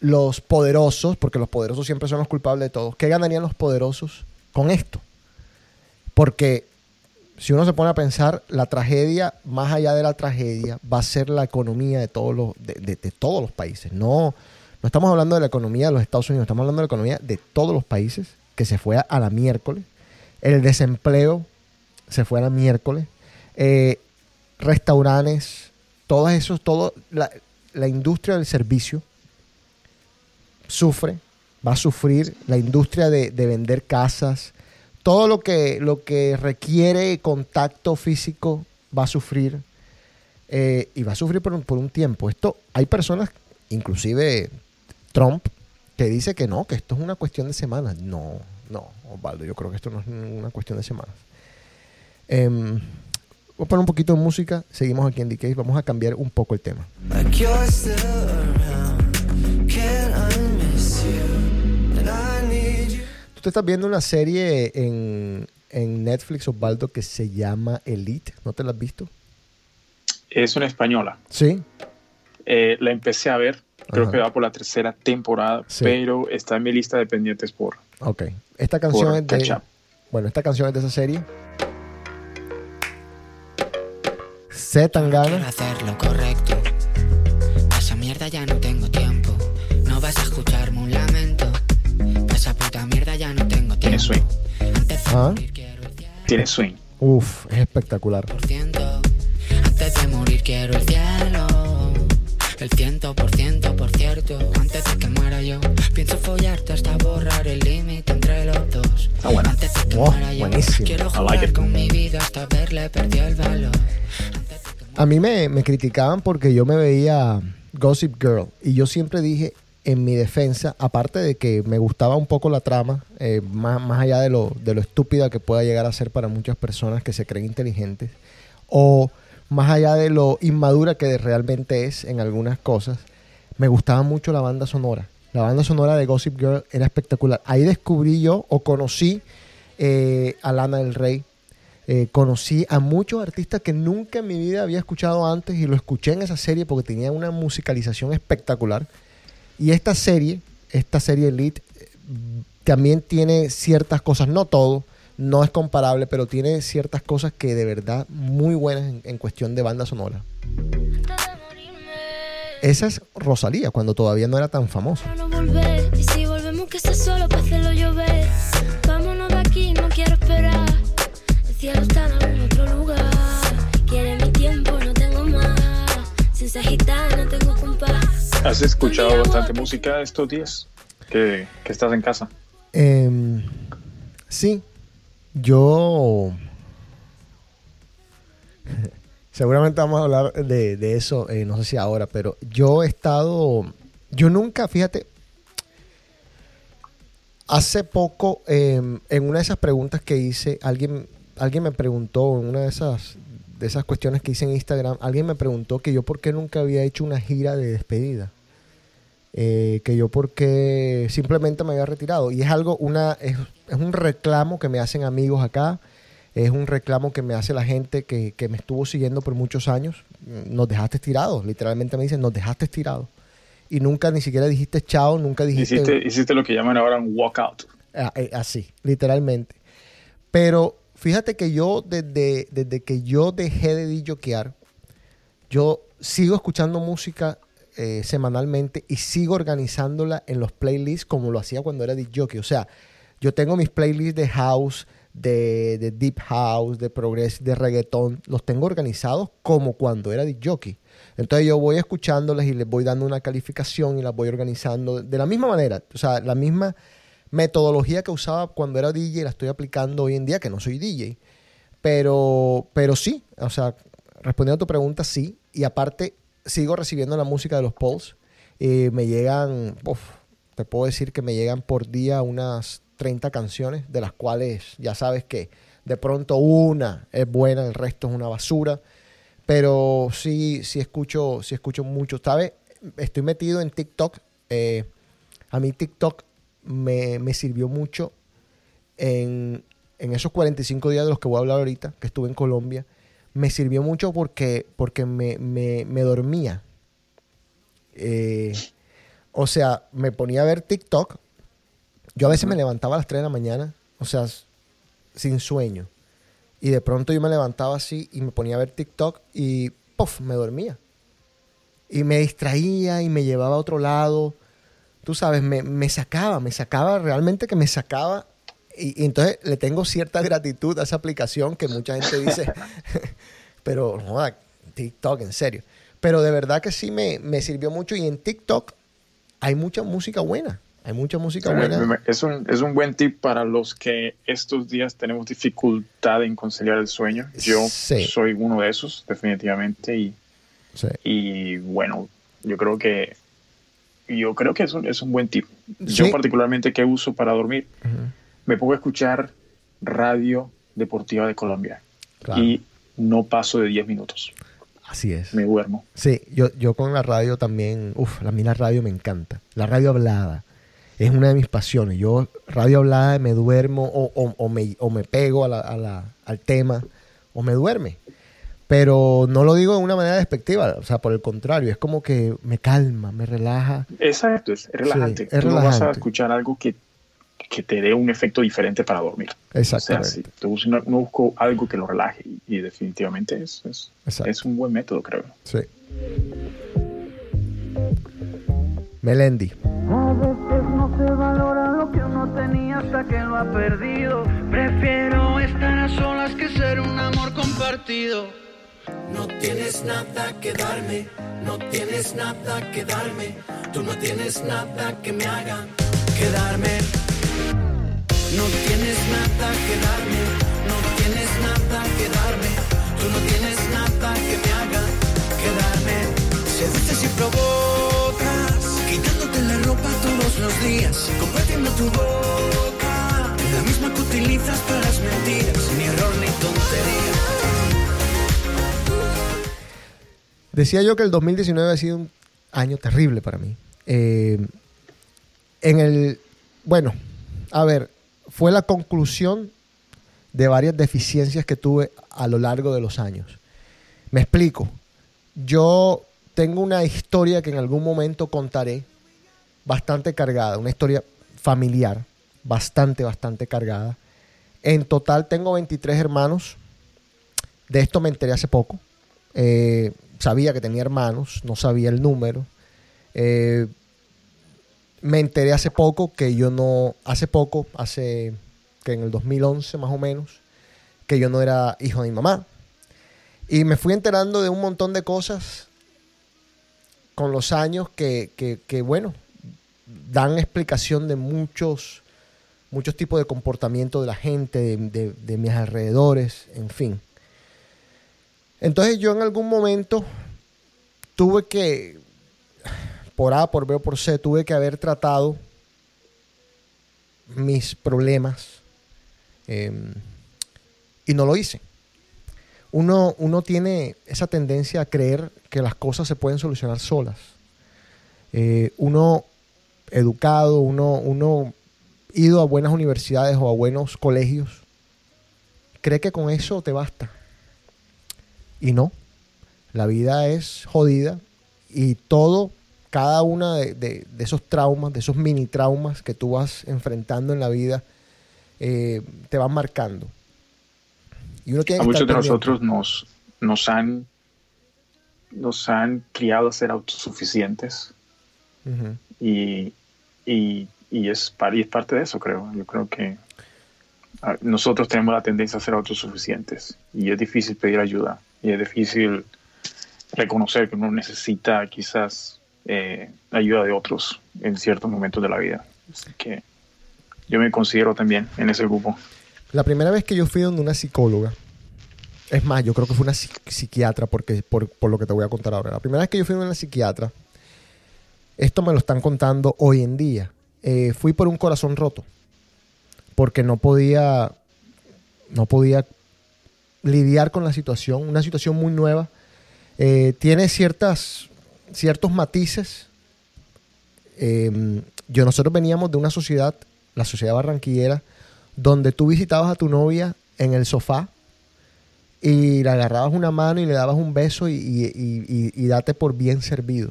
los poderosos, porque los poderosos siempre son los culpables de todo, ¿qué ganarían los poderosos con esto? Porque si uno se pone a pensar, la tragedia, más allá de la tragedia, va a ser la economía de todos los, de, todos los países. No, no estamos hablando de la economía de los Estados Unidos, estamos hablando de la economía de todos los países, que se fue a, la miércoles. El desempleo se fue a la miércoles. Eh, restaurantes, todos esos, todo, la, la industria del servicio sufre, va a sufrir, la industria de, de vender casas, todo lo que, lo que requiere contacto físico va a sufrir eh, y va a sufrir por un, por un tiempo. Esto, hay personas, inclusive Trump, que dice que no, que esto es una cuestión de semanas. No, no, Osvaldo, yo creo que esto no es una cuestión de semanas. Em, Voy a poner un poquito de música. Seguimos aquí en DK. Vamos a cambiar un poco el tema. Tú te estás viendo una serie en, en Netflix, Osvaldo, que se llama Elite. ¿No te la has visto? Es una española. Sí. Eh, la empecé a ver, creo Ajá. que va por la tercera temporada, Sí. pero está en mi lista de pendientes por, Ok. Esta canción es de. Bueno, esta canción es de esa serie. Quiero Tangana. hacer lo correcto. Tiene swing, Ah. tiene swing. Uf, es espectacular. 100%. Antes de morir quiero el cielo. El ciento por ciento, por cierto. Antes de que muera yo, pienso follarte hasta borrar el límite entre los dos. Está buena. Antes de que Oh, muera yo, buenísimo. quiero I jugar like con mi vida hasta verle perdió el valor. A mí me, me criticaban porque yo me veía Gossip Girl y yo siempre dije en mi defensa, aparte de que me gustaba un poco la trama, eh, más, más allá de lo, de lo estúpida que pueda llegar a ser para muchas personas que se creen inteligentes, o más allá de lo inmadura que realmente es en algunas cosas, me gustaba mucho la banda sonora. La banda sonora de Gossip Girl era espectacular. Ahí descubrí yo o conocí eh, a Lana del Rey, eh, conocí a muchos artistas que nunca en mi vida había escuchado antes y lo escuché en esa serie porque tenía una musicalización espectacular. Y esta serie, esta serie Elite, también tiene ciertas cosas, no todo, no es comparable, pero tiene ciertas cosas que de verdad muy buenas en, en cuestión de banda sonora. Esa es Rosalía, cuando todavía no era tan famosa. ¿Has escuchado bastante música estos días que, estás en casa? Em, sí, yo... Seguramente vamos a hablar de, de eso, eh, no sé si ahora, pero yo he estado... Yo nunca, fíjate, hace poco, em, en una de esas preguntas que hice, alguien, alguien me preguntó, en una de esas, de esas cuestiones que hice en Instagram, alguien me preguntó que yo por qué nunca había hecho una gira de despedida eh, que yo porque simplemente me había retirado. Y es algo, una, es, es un reclamo que me hacen amigos acá, es un reclamo que me hace la gente que, que me estuvo siguiendo por muchos años. Nos dejaste tirados, literalmente me dicen, nos dejaste tirados. Y nunca ni siquiera dijiste chao, nunca dijiste... Hiciste, hiciste lo que llaman ahora un walkout. Ah, eh, Así, literalmente. Pero fíjate que yo, desde, desde que yo dejé de DJokear, yo sigo escuchando música eh, semanalmente y sigo organizándola en los playlists como lo hacía cuando era DJ. O sea, yo tengo mis playlists de house, de, de deep house, de progress, de reggaetón, los tengo organizados como cuando era DJ. Entonces yo voy escuchándolas y les voy dando una calificación y las voy organizando de la misma manera. O sea, la misma metodología que usaba cuando era DJ la estoy aplicando hoy en día, que no soy DJ. Pero, pero sí, o sea, respondiendo a tu pregunta, sí. Y aparte, sigo recibiendo la música de los polls. Eh, me llegan, uf, te puedo decir que me llegan por día unas 30 canciones, de las cuales ya sabes que de pronto una es buena, el resto es una basura. Pero sí, sí escucho, sí escucho mucho. ¿Sabes? Estoy metido en TikTok. Eh, a mí TikTok me, me sirvió mucho en, en esos 45 días de los que voy a hablar ahorita, que estuve en Colombia. Me sirvió mucho porque, porque me, me, me dormía. Eh, o sea, me ponía a ver TikTok. Yo a veces me levantaba a las 3 de la mañana, o sea, sin sueño. Y de pronto yo me levantaba así y me ponía a ver TikTok y ¡puf! me dormía. Y me distraía y me llevaba a otro lado. Tú sabes, me, me sacaba, me sacaba, realmente que me sacaba. Y, y entonces le tengo cierta gratitud a esa aplicación que mucha gente dice, pero no, TikTok, en serio. Pero de verdad que sí me, me sirvió mucho y en TikTok hay mucha música buena. Hay mucha música buena. Es un, es un buen tip para los que estos días tenemos dificultad en conciliar el sueño. Yo Sí. soy uno de esos, definitivamente. Y, Sí. y bueno, yo creo que yo creo que es un, es un buen tip. Yo Sí. particularmente que uso para dormir, Ujú. Me pongo a escuchar radio deportiva de Colombia. Claro. Y no paso de 10 minutos. Así es. Me duermo. Sí, yo, yo con la radio también, uff, a mí la radio me encanta. La radio hablada es una de mis pasiones. Yo radio hablada me duermo o, o- o me, o me pego a la- a la- al tema o me duerme. Pero no lo digo de una manera despectiva, o sea, por el contrario, es como que me calma, me relaja. Exacto, es relajante. Sí, es Tú no vas a relajante. escuchar algo que, que te dé un efecto diferente para dormir. O sea, Exactamente. si tú una- no busco algo que lo relaje y, y definitivamente es, es, es un buen método, creo. Sí. Melendi. A veces no se valora lo que uno tenía hasta que lo ha perdido. Prefiero estar a solas que ser un amor compartido. No tienes nada que darme, no tienes nada que darme, tú no tienes nada que me haga quedarme. No tienes nada que darme, no tienes nada que darme, tú no tienes nada que me haga quedarme. Seduces y provocas, quitándote la ropa todos los días, compartiendo tu boca, la misma que utilizas para las mentiras, ni error ni tontería. Decía yo que el 2019 ha sido un año terrible para mí. Eh, en el, bueno, a ver, fue la conclusión de varias deficiencias que tuve a lo largo de los años. Me explico. Yo tengo una historia que en algún momento contaré bastante cargada, una historia familiar, bastante, bastante cargada. En total tengo 23 hermanos. De esto me enteré hace poco. Eh, sabía que tenía hermanos, no sabía el número. Eh, me enteré hace poco que yo no, hace poco, hace que en el 2011 más o menos, que yo no era hijo de mi mamá. Y me fui enterando de un montón de cosas con los años que, que- bueno, dan explicación de muchos, muchos tipos de comportamiento de la gente, de- de mis alrededores, en fin. Entonces yo en algún momento tuve que, por A, por B o por C, tuve que haber tratado mis problemas eh, y no lo hice. Uno, uno tiene esa tendencia a creer que las cosas se pueden solucionar solas. Eh, uno educado, uno, uno ido a buenas universidades o a buenos colegios, cree que con eso te basta. Y no. La vida es jodida y todo, cada uno de, de- de esos traumas, de esos mini traumas que tú vas enfrentando en la vida, eh, te van marcando. Y uno tiene A que muchos de pendiente. nosotros nos, nos han nos han criado a ser autosuficientes y, y, y es, y es parte de eso, creo. Yo creo que ah, nosotros tenemos la tendencia a ser autosuficientes y es difícil pedir ayuda y es difícil reconocer que uno necesita quizás eh, ayuda de otros en ciertos momentos de la vida. Así que yo me considero también en ese grupo. La primera vez que yo fui donde una psicóloga, es más, yo creo que fue una psi- psiquiatra, porque, por, por lo que te voy a contar ahora. La primera vez que yo fui donde una psiquiatra, esto me lo están contando hoy en día. Eh, fui por un corazón roto, porque no podía, no podía lidiar con la situación, una situación muy nueva. Eh, tiene ciertas, ciertos matices. Eh, yo, nosotros veníamos de una sociedad, la sociedad barranquillera, donde tú visitabas a tu novia en el sofá y le agarrabas una mano y le dabas un beso y, y- y- y- date por bien servido.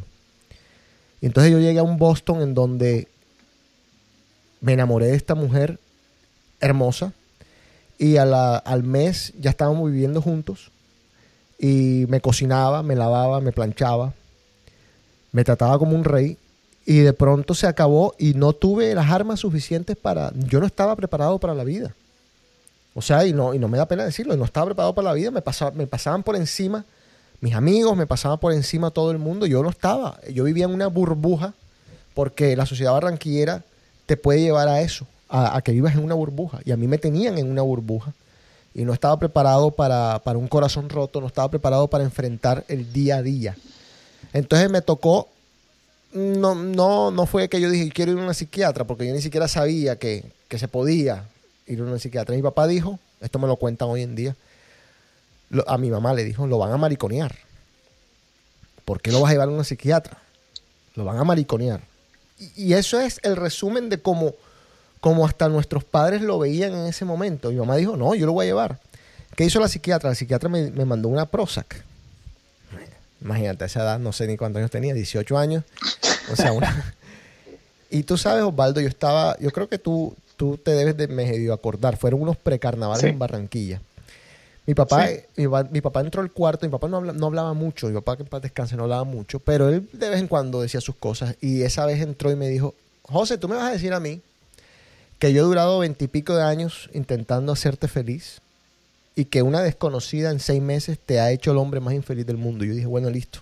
Y entonces yo llegué a un Boston en donde me enamoré de esta mujer hermosa y al mes ya estábamos viviendo juntos y me cocinaba, me lavaba, me planchaba, me trataba como un rey y de pronto se acabó y no tuve las armas suficientes para... Yo no estaba preparado para la vida. O sea, y no, y no me da pena decirlo, no estaba preparado para la vida, me, pasaba, me pasaban por encima mis amigos, me pasaban por encima todo el mundo, yo no estaba, yo vivía en una burbuja porque la sociedad barranquillera te puede llevar a eso, a, que vivas en una burbuja. Y a mí me tenían en una burbuja y no estaba preparado para, para un corazón roto, no estaba preparado para enfrentar el día a día. Entonces me tocó no, no, no fue que yo dije quiero ir a una psiquiatra, porque yo ni siquiera sabía que, que se podía ir a una psiquiatra. Mi papá dijo, esto me lo cuentan hoy en día, a mi mamá le dijo, lo van a mariconear. ¿Por qué lo vas a llevar a una psiquiatra? Lo van a mariconear. Y, eso es el resumen de cómo, cómo hasta nuestros padres lo veían en ese momento. Mi mamá dijo, no, yo lo voy a llevar. ¿Qué hizo la psiquiatra? La psiquiatra me, me mandó una Prozac. Imagínate, a esa edad, no sé ni cuántos años tenía, 18 años. O sea, una... Y tú sabes, Osvaldo, yo estaba, yo creo que tú, tú te debes de medio acordar, fueron unos precarnavales Sí. en Barranquilla. Mi papá, Sí. mi, pa- mi papá entró al cuarto, mi papá no, habla- no hablaba mucho, mi papá que en paz descanse no hablaba mucho, pero él de vez en cuando decía sus cosas y esa vez entró y me dijo, José, tú me vas a decir a mí que yo he durado veintipico de años intentando hacerte feliz y que una desconocida en seis meses te ha hecho el hombre más infeliz del mundo. Y yo dije, bueno, listo,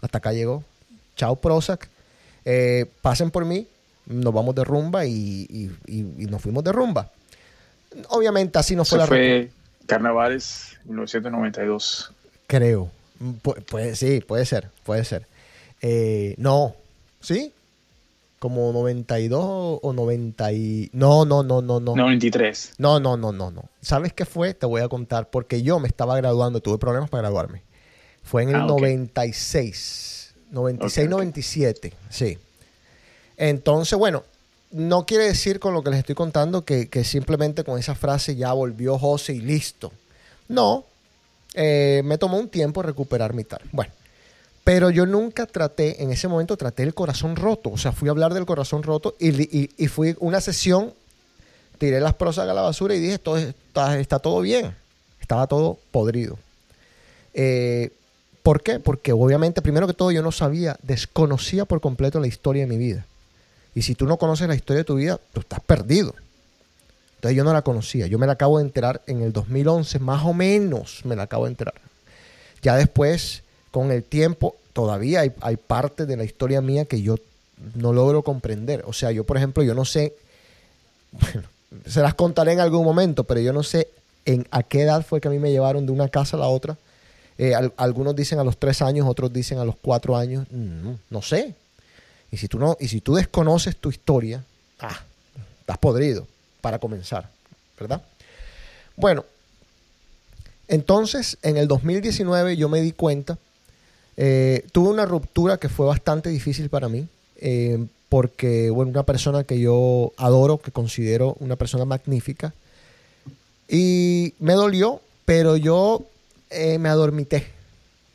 hasta acá llegó. Chao Prozac, Eh, pasen por mí, nos vamos de rumba y, y- y- y nos fuimos de rumba. Obviamente así no fue Eso la fue Carnavales 1992. Creo. Pu- puede, sí, puede ser, puede ser. Eh, no, ¿sí? Como 92 o 90 y... No, no, no, no, no. 93. No, no, no, no, no. ¿Sabes qué fue? Te voy a contar. Porque yo me estaba graduando, tuve problemas para graduarme. Fue en el Ah, ok. 96. 96, Ok, ok. 97. Sí. Entonces, bueno, no quiere decir con lo que les estoy contando que, que simplemente con esa frase ya volvió José y listo. No. Eh, me tomó un tiempo recuperar mi tal. Bueno. Pero yo nunca traté, en ese momento traté el corazón roto. O sea, fui a hablar del corazón roto y, y, y fui una sesión tiré las prosas a la basura y dije, todo está, está todo bien. Estaba todo podrido. Eh, ¿Por qué? Porque obviamente, primero que todo, yo no sabía, desconocía por completo la historia de mi vida. Y si tú no conoces la historia de tu vida, tú estás perdido. Entonces yo no la conocía. Yo me la acabo de enterar en el 2011, más o menos me la acabo de enterar. Ya después, con el tiempo, todavía hay, hay parte de la historia mía que yo no logro comprender. O sea, yo, por ejemplo, yo no sé, bueno, se las contaré en algún momento, pero yo no sé en a qué edad fue que a mí me llevaron de una casa a la otra. Eh, al- algunos dicen a los tres años, otros dicen a los cuatro años. Mm, no sé. Y si tú no, y si tú desconoces tu historia, ah, estás podrido para comenzar, ¿verdad? Bueno, entonces en el 2019 yo me di cuenta, eh, tuve una ruptura que fue bastante difícil para mí, eh, porque, bueno, una persona que yo adoro, que considero una persona magnífica, y me dolió, pero yo eh, me adormité.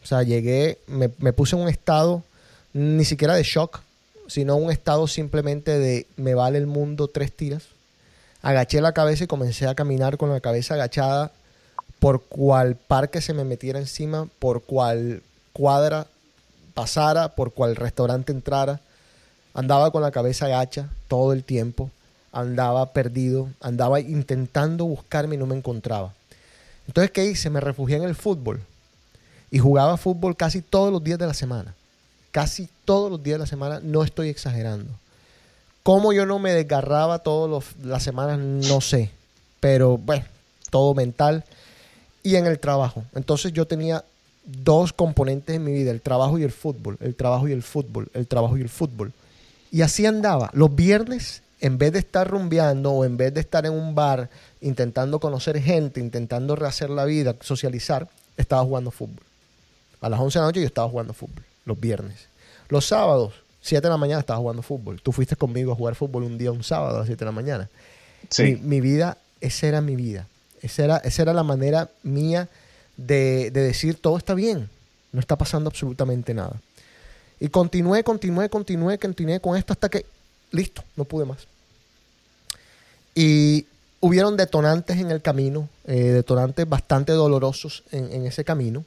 O sea, llegué, me, me puse en un estado ni siquiera de shock, sino un estado simplemente de me vale el mundo tres tiras. Agaché la cabeza y comencé a caminar con la cabeza agachada por cual parque se me metiera encima, por cual cuadra pasara, por cual restaurante entrara. Andaba con la cabeza agacha todo el tiempo, andaba perdido, andaba intentando buscarme y no me encontraba. Entonces, ¿qué hice? Me refugié en el fútbol y jugaba fútbol casi todos los días de la semana. Casi todos los días de la semana, no estoy exagerando. Cómo yo no me desgarraba todas las semanas, no sé. Pero bueno, todo mental. Y en el trabajo. Entonces yo tenía dos componentes en mi vida, el trabajo y el fútbol, el trabajo y el fútbol, el trabajo y el fútbol. Y así andaba. Los viernes, en vez de estar rumbeando o en vez de estar en un bar intentando conocer gente, intentando rehacer la vida, socializar, estaba jugando fútbol. A las 11 de la noche yo estaba jugando fútbol, los viernes. Los sábados, 7 de la mañana estaba jugando fútbol. Tú fuiste conmigo a jugar fútbol un día, un sábado a las 7 de la mañana. Sí. Mi, mi vida, esa era mi vida. Esa era, esa era la manera mía de, de decir todo está bien, no está pasando absolutamente nada. Y continué, continué, continué, continué con esto hasta que, listo, no pude más. Y hubieron detonantes en el camino, eh, detonantes bastante dolorosos en, en ese camino,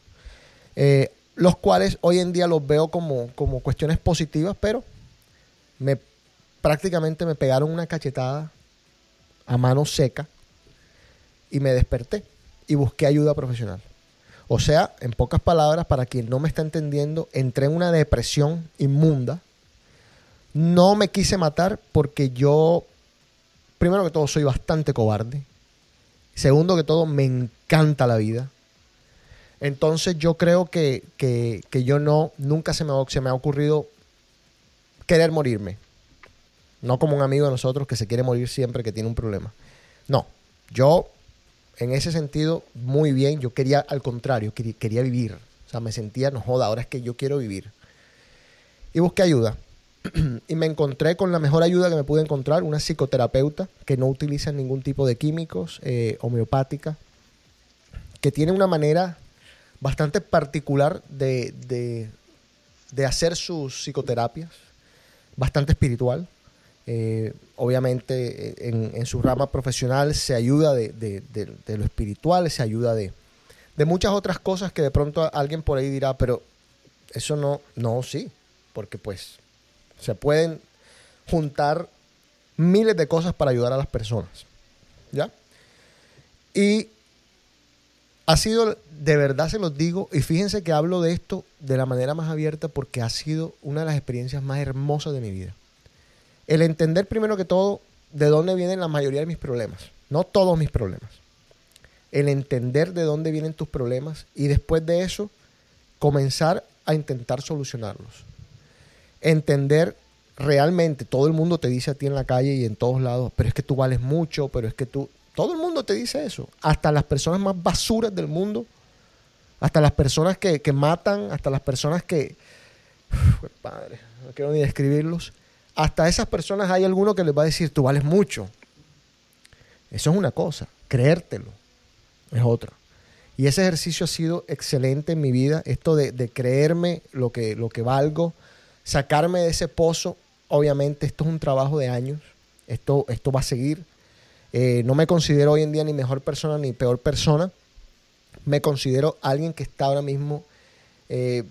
eh, los cuales hoy en día los veo como, como cuestiones positivas, pero me prácticamente me pegaron una cachetada a mano seca y me desperté y busqué ayuda profesional. O sea, en pocas palabras, para quien no me está entendiendo, entré en una depresión inmunda. No me quise matar porque yo, primero que todo, soy bastante cobarde. Segundo que todo, me encanta la vida. Entonces yo creo que, que- que yo no, nunca se me, se me ha ocurrido querer morirme. No como un amigo de nosotros que se quiere morir siempre que tiene un problema. No, yo en ese sentido, muy bien. Yo quería, al contrario, quería, vivir. O sea, me sentía, no joda, ahora es que yo quiero vivir. Y busqué ayuda. y me encontré con la mejor ayuda que me pude encontrar, una psicoterapeuta que no utiliza ningún tipo de químicos, eh, homeopática, que tiene una manera bastante particular de, de- de hacer sus psicoterapias, bastante espiritual. Eh, obviamente eh, en, su rama profesional se ayuda de, de- lo espiritual, se ayuda de muchas otras cosas que de pronto alguien por ahí dirá, pero eso no, no, sí, porque pues se pueden juntar miles de cosas para ayudar a las personas. ¿Ya? Y ha sido, de verdad se los digo, y fíjense que hablo de esto de la manera más abierta porque ha sido una de las experiencias más hermosas de mi vida. El entender primero que todo de dónde vienen la mayoría de mis problemas, no todos mis problemas. El entender de dónde vienen tus problemas y después de eso comenzar a intentar solucionarlos. Entender realmente, todo el mundo te dice a ti en la calle y en todos lados, pero es que tú vales mucho, pero es que tú, todo el mundo te dice eso. Hasta las personas más basuras del mundo, hasta las personas que, que matan, hasta las personas que, Uf, padre, no quiero ni describirlos, hasta esas personas hay alguno que les va a decir, tú vales mucho. Eso es una cosa, creértelo es otra. Y ese ejercicio ha sido excelente en mi vida, esto de, de creerme lo que, lo que valgo, sacarme de ese pozo. Obviamente esto es un trabajo de años, esto, esto va a seguir. Eh, no me considero hoy en día ni mejor persona ni peor persona. Me considero alguien que está ahora mismo eh,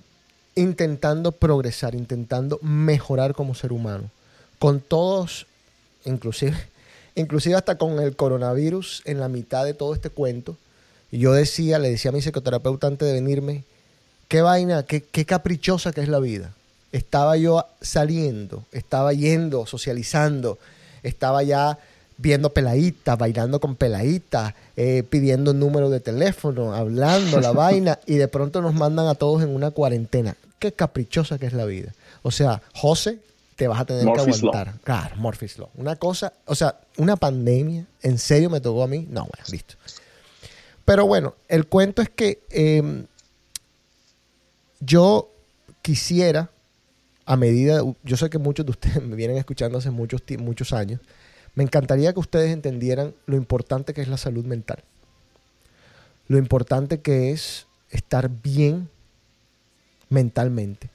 intentando progresar, intentando mejorar como ser humano. Con todos, inclusive, inclusive hasta con el coronavirus en la mitad de todo este cuento. Yo decía, le decía a mi psicoterapeuta antes de venirme, qué vaina, qué, qué caprichosa que es la vida. Estaba yo saliendo, estaba yendo, socializando, estaba ya viendo peladitas, bailando con peladitas, eh, pidiendo número de teléfono, hablando la vaina, y de pronto nos mandan a todos en una cuarentena. Qué caprichosa que es la vida. O sea, José, te vas a tener Murphy's que Law. aguantar. Claro, Murphy's Law. Una cosa, o sea, una pandemia, ¿en serio me tocó a mí? No, bueno, listo. Pero bueno, el cuento es que eh, yo quisiera, a medida, yo sé que muchos de ustedes me vienen escuchando hace muchos, muchos años, me encantaría que ustedes entendieran lo importante que es la salud mental. Lo importante que es estar bien mentalmente.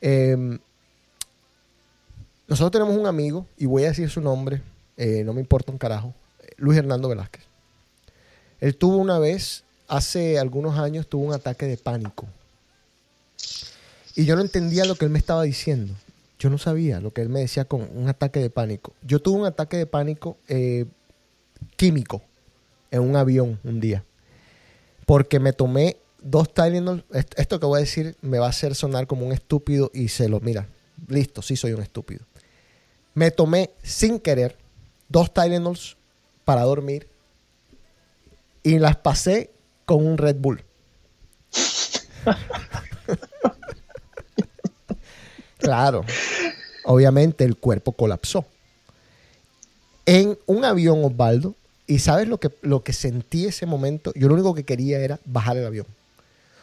Eh, nosotros tenemos un amigo, y voy a decir su nombre, eh, no me importa un carajo, Luis Hernando Velázquez. Él tuvo una vez, hace algunos años, tuvo un ataque de pánico. Y yo no entendía lo que él me estaba diciendo. Yo no sabía lo que él me decía con un ataque de pánico. Yo tuve un ataque de pánico eh, químico en un avión un día. Porque me tomé dos Tylenol. Est- Esto que voy a decir me va a hacer sonar como un estúpido y se lo... Mira, listo, sí soy un estúpido. Me tomé sin querer dos Tylenols para dormir y las pasé con un Red Bull. claro, obviamente el cuerpo colapsó. En un avión, Osvaldo, y sabes lo que, lo que sentí ese momento, yo lo único que quería era bajar el avión.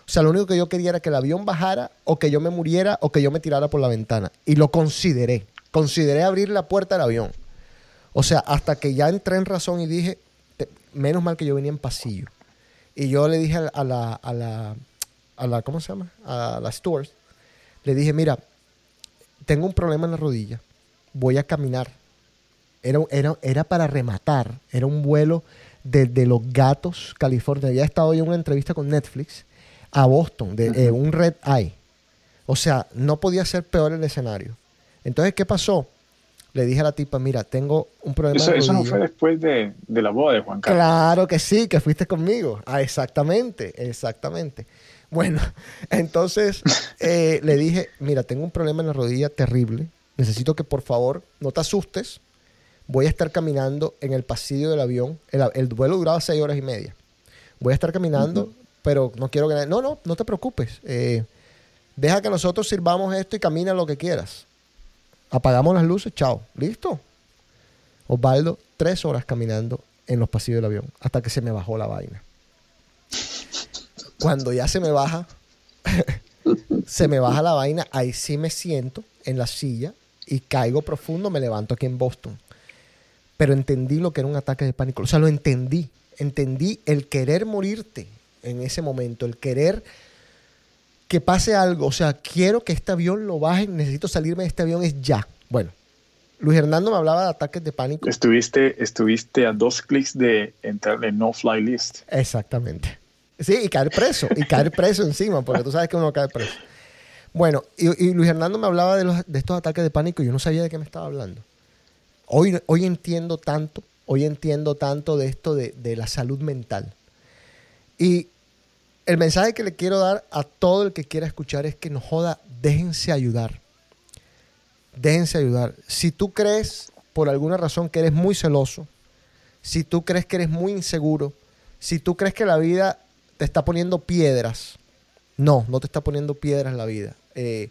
O sea, lo único que yo quería era que el avión bajara o que yo me muriera o que yo me tirara por la ventana. Y lo consideré. Consideré abrir la puerta del avión. O sea, hasta que ya entré en razón y dije, menos mal que yo venía en pasillo. Y yo le dije a la, a la, a la, ¿cómo se llama? A la steward, le dije, mira, tengo un problema en la rodilla, voy a caminar. Era, era, era para rematar, era un vuelo desde Los Gatos, California. Había estado yo en una entrevista con Netflix a Boston, de eh, un Red Eye. O sea, no podía ser peor el escenario. Entonces, ¿qué pasó? Le dije a la tipa, mira, tengo un problema Eso, de eso no fue después de, de la boda de Juan Carlos. Claro que sí, que fuiste conmigo. Ah, exactamente, exactamente. Bueno, entonces eh, le dije, mira, tengo un problema en la rodilla terrible. Necesito que por favor no te asustes. Voy a estar caminando en el pasillo del avión. El, el vuelo duraba seis horas y media. Voy a estar caminando, pero no quiero que nadie... No, no, no te preocupes. Eh, deja que nosotros sirvamos esto y camina lo que quieras. Apagamos las luces, chao. ¿Listo? Osvaldo, tres horas caminando en los pasillos del avión hasta que se me bajó la vaina. Cuando ya se me baja, se me baja la vaina, ahí sí me siento en la silla y caigo profundo, me levanto aquí en Boston. Pero entendí lo que era un ataque de pánico. O sea, lo entendí. Entendí el querer morirte en ese momento, el querer que pase algo. O sea, quiero que este avión lo bajen, necesito salirme de este avión, es ya. Bueno, Luis Hernando me hablaba de ataques de pánico. Estuviste, estuviste a dos clics de entrar en no fly list. Exactamente. Sí, y caer preso, y caer preso encima, porque tú sabes que uno cae preso. Bueno, y, y Luis Hernando me hablaba de, los, de estos ataques de pánico y yo no sabía de qué me estaba hablando. Hoy, hoy entiendo tanto, hoy entiendo tanto de esto de, de la salud mental. Y el mensaje que le quiero dar a todo el que quiera escuchar es que no joda, déjense ayudar. Déjense ayudar. Si tú crees por alguna razón que eres muy celoso, si tú crees que eres muy inseguro, si tú crees que la vida te está poniendo piedras, no, no te está poniendo piedras la vida. Eh,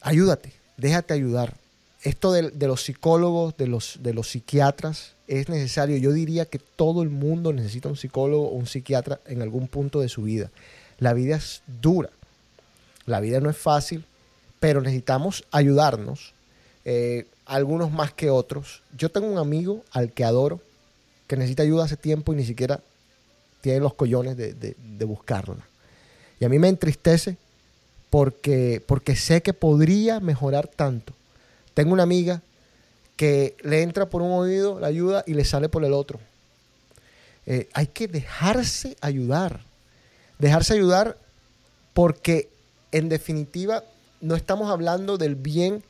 ayúdate, déjate ayudar. Esto de, los psicólogos, de los, de los psiquiatras, es necesario. Yo diría que todo el mundo necesita un psicólogo o un psiquiatra en algún punto de su vida. La vida es dura, la vida no es fácil, pero necesitamos ayudarnos, eh, algunos más que otros. Yo tengo un amigo al que adoro, que necesita ayuda hace tiempo y ni siquiera tiene los collones de, de- de buscarla. Y a mí me entristece porque, porque sé que podría mejorar tanto. Tengo una amiga que le entra por un oído la ayuda y le sale por el otro. Eh, hay que dejarse ayudar. Dejarse ayudar porque en definitiva no estamos hablando del bien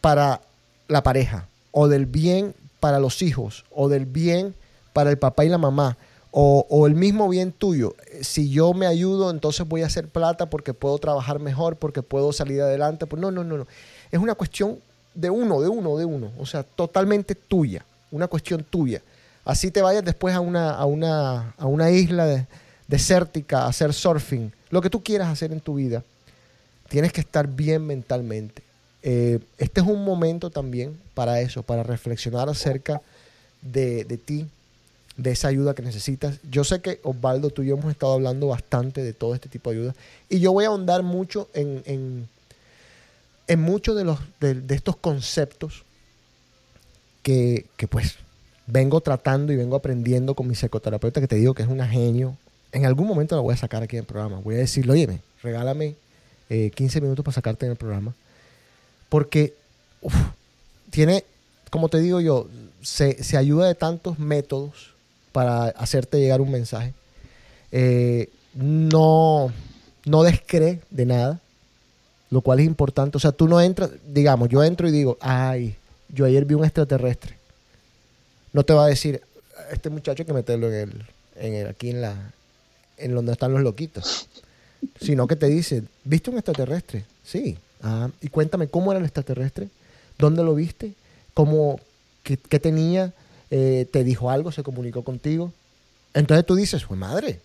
para la pareja o del bien para los hijos o del bien para el papá y la mamá o, o el mismo bien tuyo. Si yo me ayudo, entonces voy a hacer plata porque puedo trabajar mejor, porque puedo salir adelante. Pues no, no, no, no. Es una cuestión de uno, de uno, de uno. O sea, totalmente tuya. Una cuestión tuya. Así te vayas después a una, a una, a una isla de- desértica, a hacer surfing, lo que tú quieras hacer en tu vida tienes que estar bien mentalmente. Eh, este es un momento también para eso, para reflexionar acerca de, de ti, de esa ayuda que necesitas. Yo sé que Osvaldo, tú y yo hemos estado hablando bastante de todo este tipo de ayuda y yo voy a ahondar mucho en, en, en muchos de, los, de, estos conceptos que, que pues vengo tratando y vengo aprendiendo con mi psicoterapeuta, que te digo que es una genio. En algún momento la voy a sacar aquí en el programa. Voy a decirle, oye, regálame eh, 15 minutos para sacarte en el programa. Porque tiene, como te digo yo, se, se ayuda de tantos métodos para hacerte llegar un mensaje. Eh, no, no descree de nada, lo cual es importante. O sea, tú no entras, digamos, yo entro y digo, ay, yo ayer vi un extraterrestre. No te va a decir, este muchacho hay que meterlo en el, en el aquí en la, en donde están los loquitos sino que te dice, ¿viste un extraterrestre? Sí. Ah, y cuéntame cómo era el extraterrestre, dónde lo viste, cómo, qué, qué tenía, Eh, te dijo algo, se comunicó contigo. Entonces tú dices, pues madre,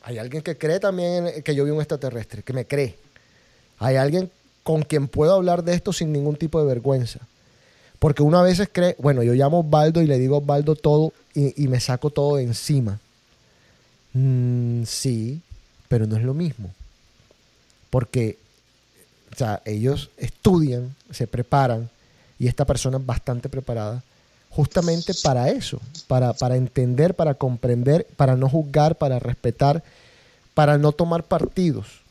hay alguien que cree también que yo vi un extraterrestre, que me cree. Hay alguien con quien puedo hablar de esto sin ningún tipo de vergüenza. Porque uno a veces cree, bueno, yo llamo Osvaldo y le digo a Osvaldo todo y, y me saco todo de encima. Mm, sí, pero no es lo mismo. Porque, o sea, ellos estudian, se preparan, y esta persona es bastante preparada, justamente para eso, para, para entender, para comprender, para no juzgar, para respetar, para no tomar partidos.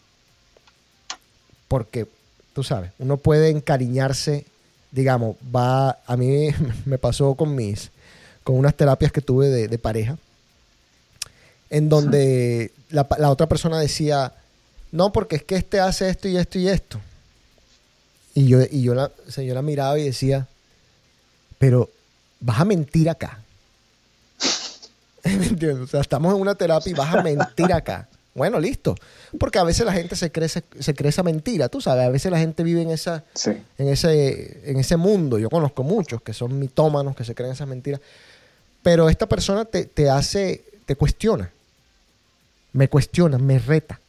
Porque, tú sabes, uno puede encariñarse, digamos, va, a mí me pasó con mis, con unas terapias que tuve de, de pareja, en donde la, otra persona decía, no, porque es que este hace esto y esto y esto. Y yo, y yo la señora miraba y decía, pero vas a mentir acá. ¿Me entiendes? O sea, estamos en una terapia y vas a mentir acá. Bueno, listo. Porque a veces la gente se cree, se cree esa mentira, tú sabes. A veces la gente vive en, esa, Sí. en, ese, en ese mundo. Yo conozco muchos que son mitómanos, que se creen esas mentiras. Pero esta persona te, te hace, te cuestiona. Me cuestiona, me reta.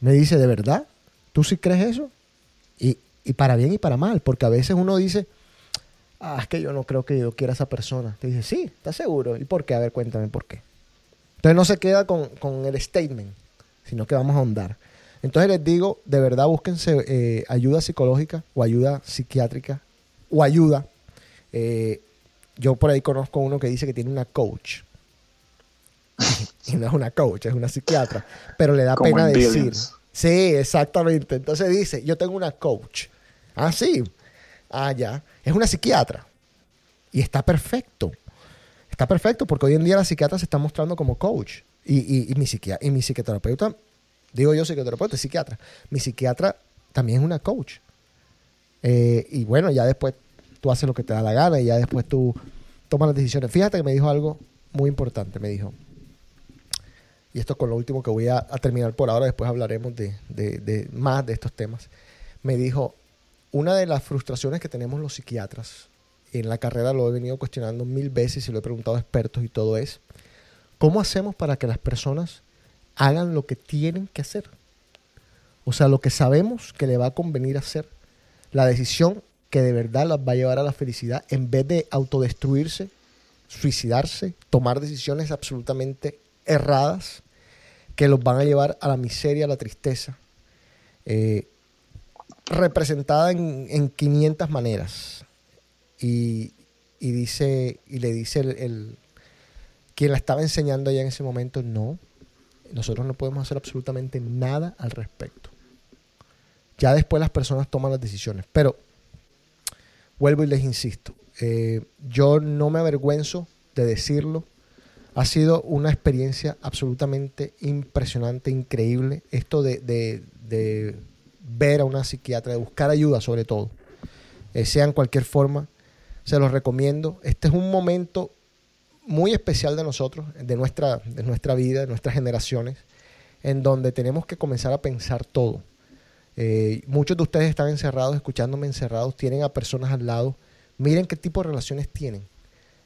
Me dice, ¿de verdad? ¿Tú sí crees eso? Y, y para bien y para mal, porque a veces uno dice, ah, es que yo no creo que yo quiera a esa persona. Te dice, sí, ¿estás seguro? ¿Y por qué? A ver, cuéntame por qué. Entonces no se queda con, con el statement, sino que vamos a ahondar. Entonces les digo, de verdad búsquense eh, ayuda psicológica o ayuda psiquiátrica o ayuda. Eh, yo por ahí conozco uno que dice que tiene una coach. y no es una coach, es una psiquiatra. Pero le da Como pena en decir. Billions. Sí, exactamente. Entonces dice, yo tengo una coach. Ah, sí. Ah, ya. Es una psiquiatra. Y está perfecto. Está perfecto porque hoy en día la psiquiatra se está mostrando como coach. Y, mi, psiquia- y mi psicoterapeuta, digo yo psicoterapeuta, es psiquiatra. Mi psiquiatra también es una coach. Eh, y bueno, ya después tú haces lo que te da la gana y ya después tú tomas las decisiones. Fíjate que me dijo algo muy importante. Me dijo, y esto con lo último que voy a, a terminar por ahora, después hablaremos de, de- de más de estos temas. Me dijo, una de las frustraciones que tenemos los psiquiatras, en la carrera lo he venido cuestionando mil veces y lo he preguntado a expertos y todo es, ¿cómo hacemos para que las personas hagan lo que tienen que hacer? O sea, lo que sabemos que le va a convenir hacer, la decisión que de verdad las va a llevar a la felicidad, en vez de autodestruirse, suicidarse, tomar decisiones absolutamente erradas que los van a llevar a la miseria, a la tristeza, eh, representada en, en 500 maneras. Y, y dice, y le dice el, quien la estaba enseñando allá en ese momento, no, nosotros no podemos hacer absolutamente nada al respecto. Ya después las personas toman las decisiones. Pero vuelvo y les insisto, eh, yo no me avergüenzo de decirlo. Ha sido una experiencia absolutamente impresionante, increíble. Esto de, de- de ver a una psiquiatra, de buscar ayuda sobre todo, eh, sea en cualquier forma, se los recomiendo. Este es un momento muy especial de nosotros, de nuestra, de nuestra vida, de nuestras generaciones, en donde tenemos que comenzar a pensar todo. Eh, muchos de ustedes están encerrados, escuchándome encerrados, tienen a personas al lado. Miren qué tipo de relaciones tienen.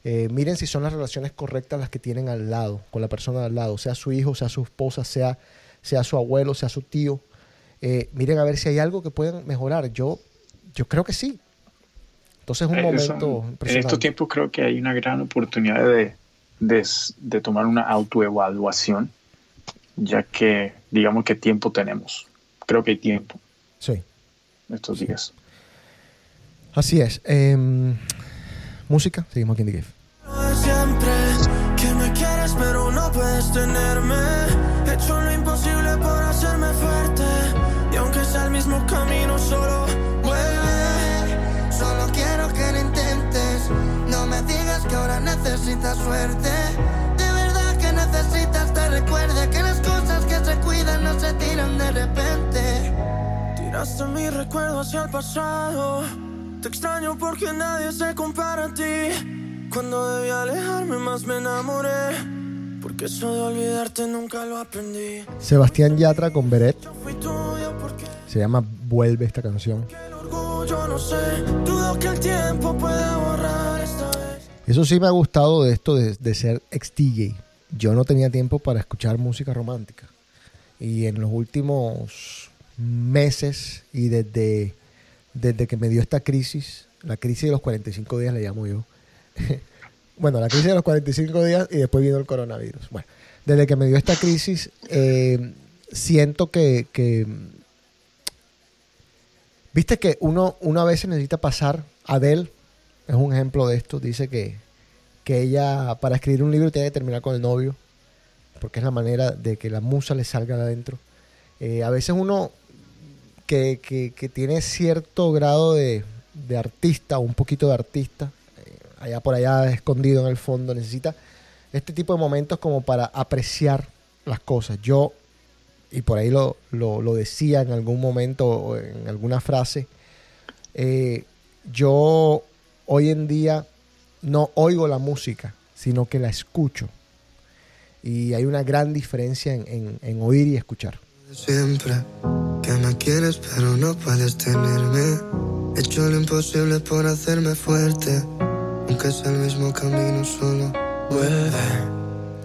Eh, miren si son las relaciones correctas las que tienen al lado, con la persona al lado, sea su hijo, sea su esposa, sea, sea su abuelo, sea su tío. Eh, miren a ver si hay algo que puedan mejorar. Yo, yo creo que sí. Entonces es un Eh, momento eso- en impresionante. estos tiempos creo que hay una gran oportunidad de, de, de tomar una autoevaluación, ya que digamos que tiempo tenemos. Creo que hay tiempo Sí. estos días. Así es. Em, música, seguimos aquí en The Gift. de siempre que me quieres pero no puedes tenerme He hecho lo imposible por hacerme fuerte y aunque sea el mismo camino solo ahora necesitas suerte. De verdad que necesitas te recuerde que las cosas que se cuidan no se tiran de repente. Tiraste mi recuerdo hacia el pasado Te extraño porque nadie se compara a ti Cuando debí alejarme más me enamoré Porque eso de olvidarte nunca lo aprendí Sebastián Yatra con Beret. Yo fui tuyo porque Se llama Vuelve esta canción. el orgullo no sé Dudo que el tiempo pueda borrar esta vez Eso sí me ha gustado de esto de, ser ex DJ. Yo no tenía tiempo para escuchar música romántica. Y en los últimos meses y desde, desde que me dio esta crisis, la crisis de los 45 días le llamo yo. bueno, la crisis de los 45 días y después vino el coronavirus. Bueno, desde que me dio esta crisis, eh, siento que, que Viste que uno, uno a veces necesita pasar. Adele es un ejemplo de esto. Dice que, que ella, para escribir un libro, tiene que terminar con el novio. Porque es la manera de que la musa le salga de adentro. Eh, a veces uno que, que- tiene cierto grado de, de artista, un poquito de artista, eh, allá por allá escondido en el fondo, necesita este tipo de momentos como para apreciar las cosas. Yo y por ahí lo, lo- lo decía en algún momento o en alguna frase, eh, yo hoy en día no oigo la música, sino que la escucho. Y hay una gran diferencia en, en- en oír y escuchar. Siempre que me quieres pero no puedes tenerme. He hecho lo imposible por hacerme fuerte. Aunque sea el mismo camino solo. Vuelve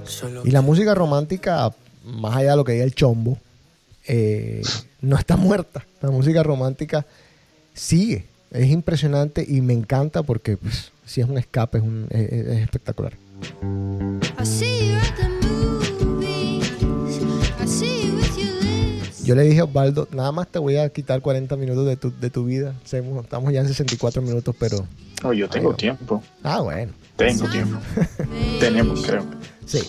Solo Y la música romántica, más allá de lo que diga el chombo, eh, no está muerta. La música romántica sigue. Es impresionante y me encanta porque pues, si es un escape, es, un- es- es espectacular. Yo le dije a Osvaldo, nada más te voy a quitar 40 minutos de tu, de tu vida. Estamos ya en 64 minutos, pero... No, yo tengo Ay, tiempo. Ah, bueno. Tengo tiempo. Tenemos, creo. Sí.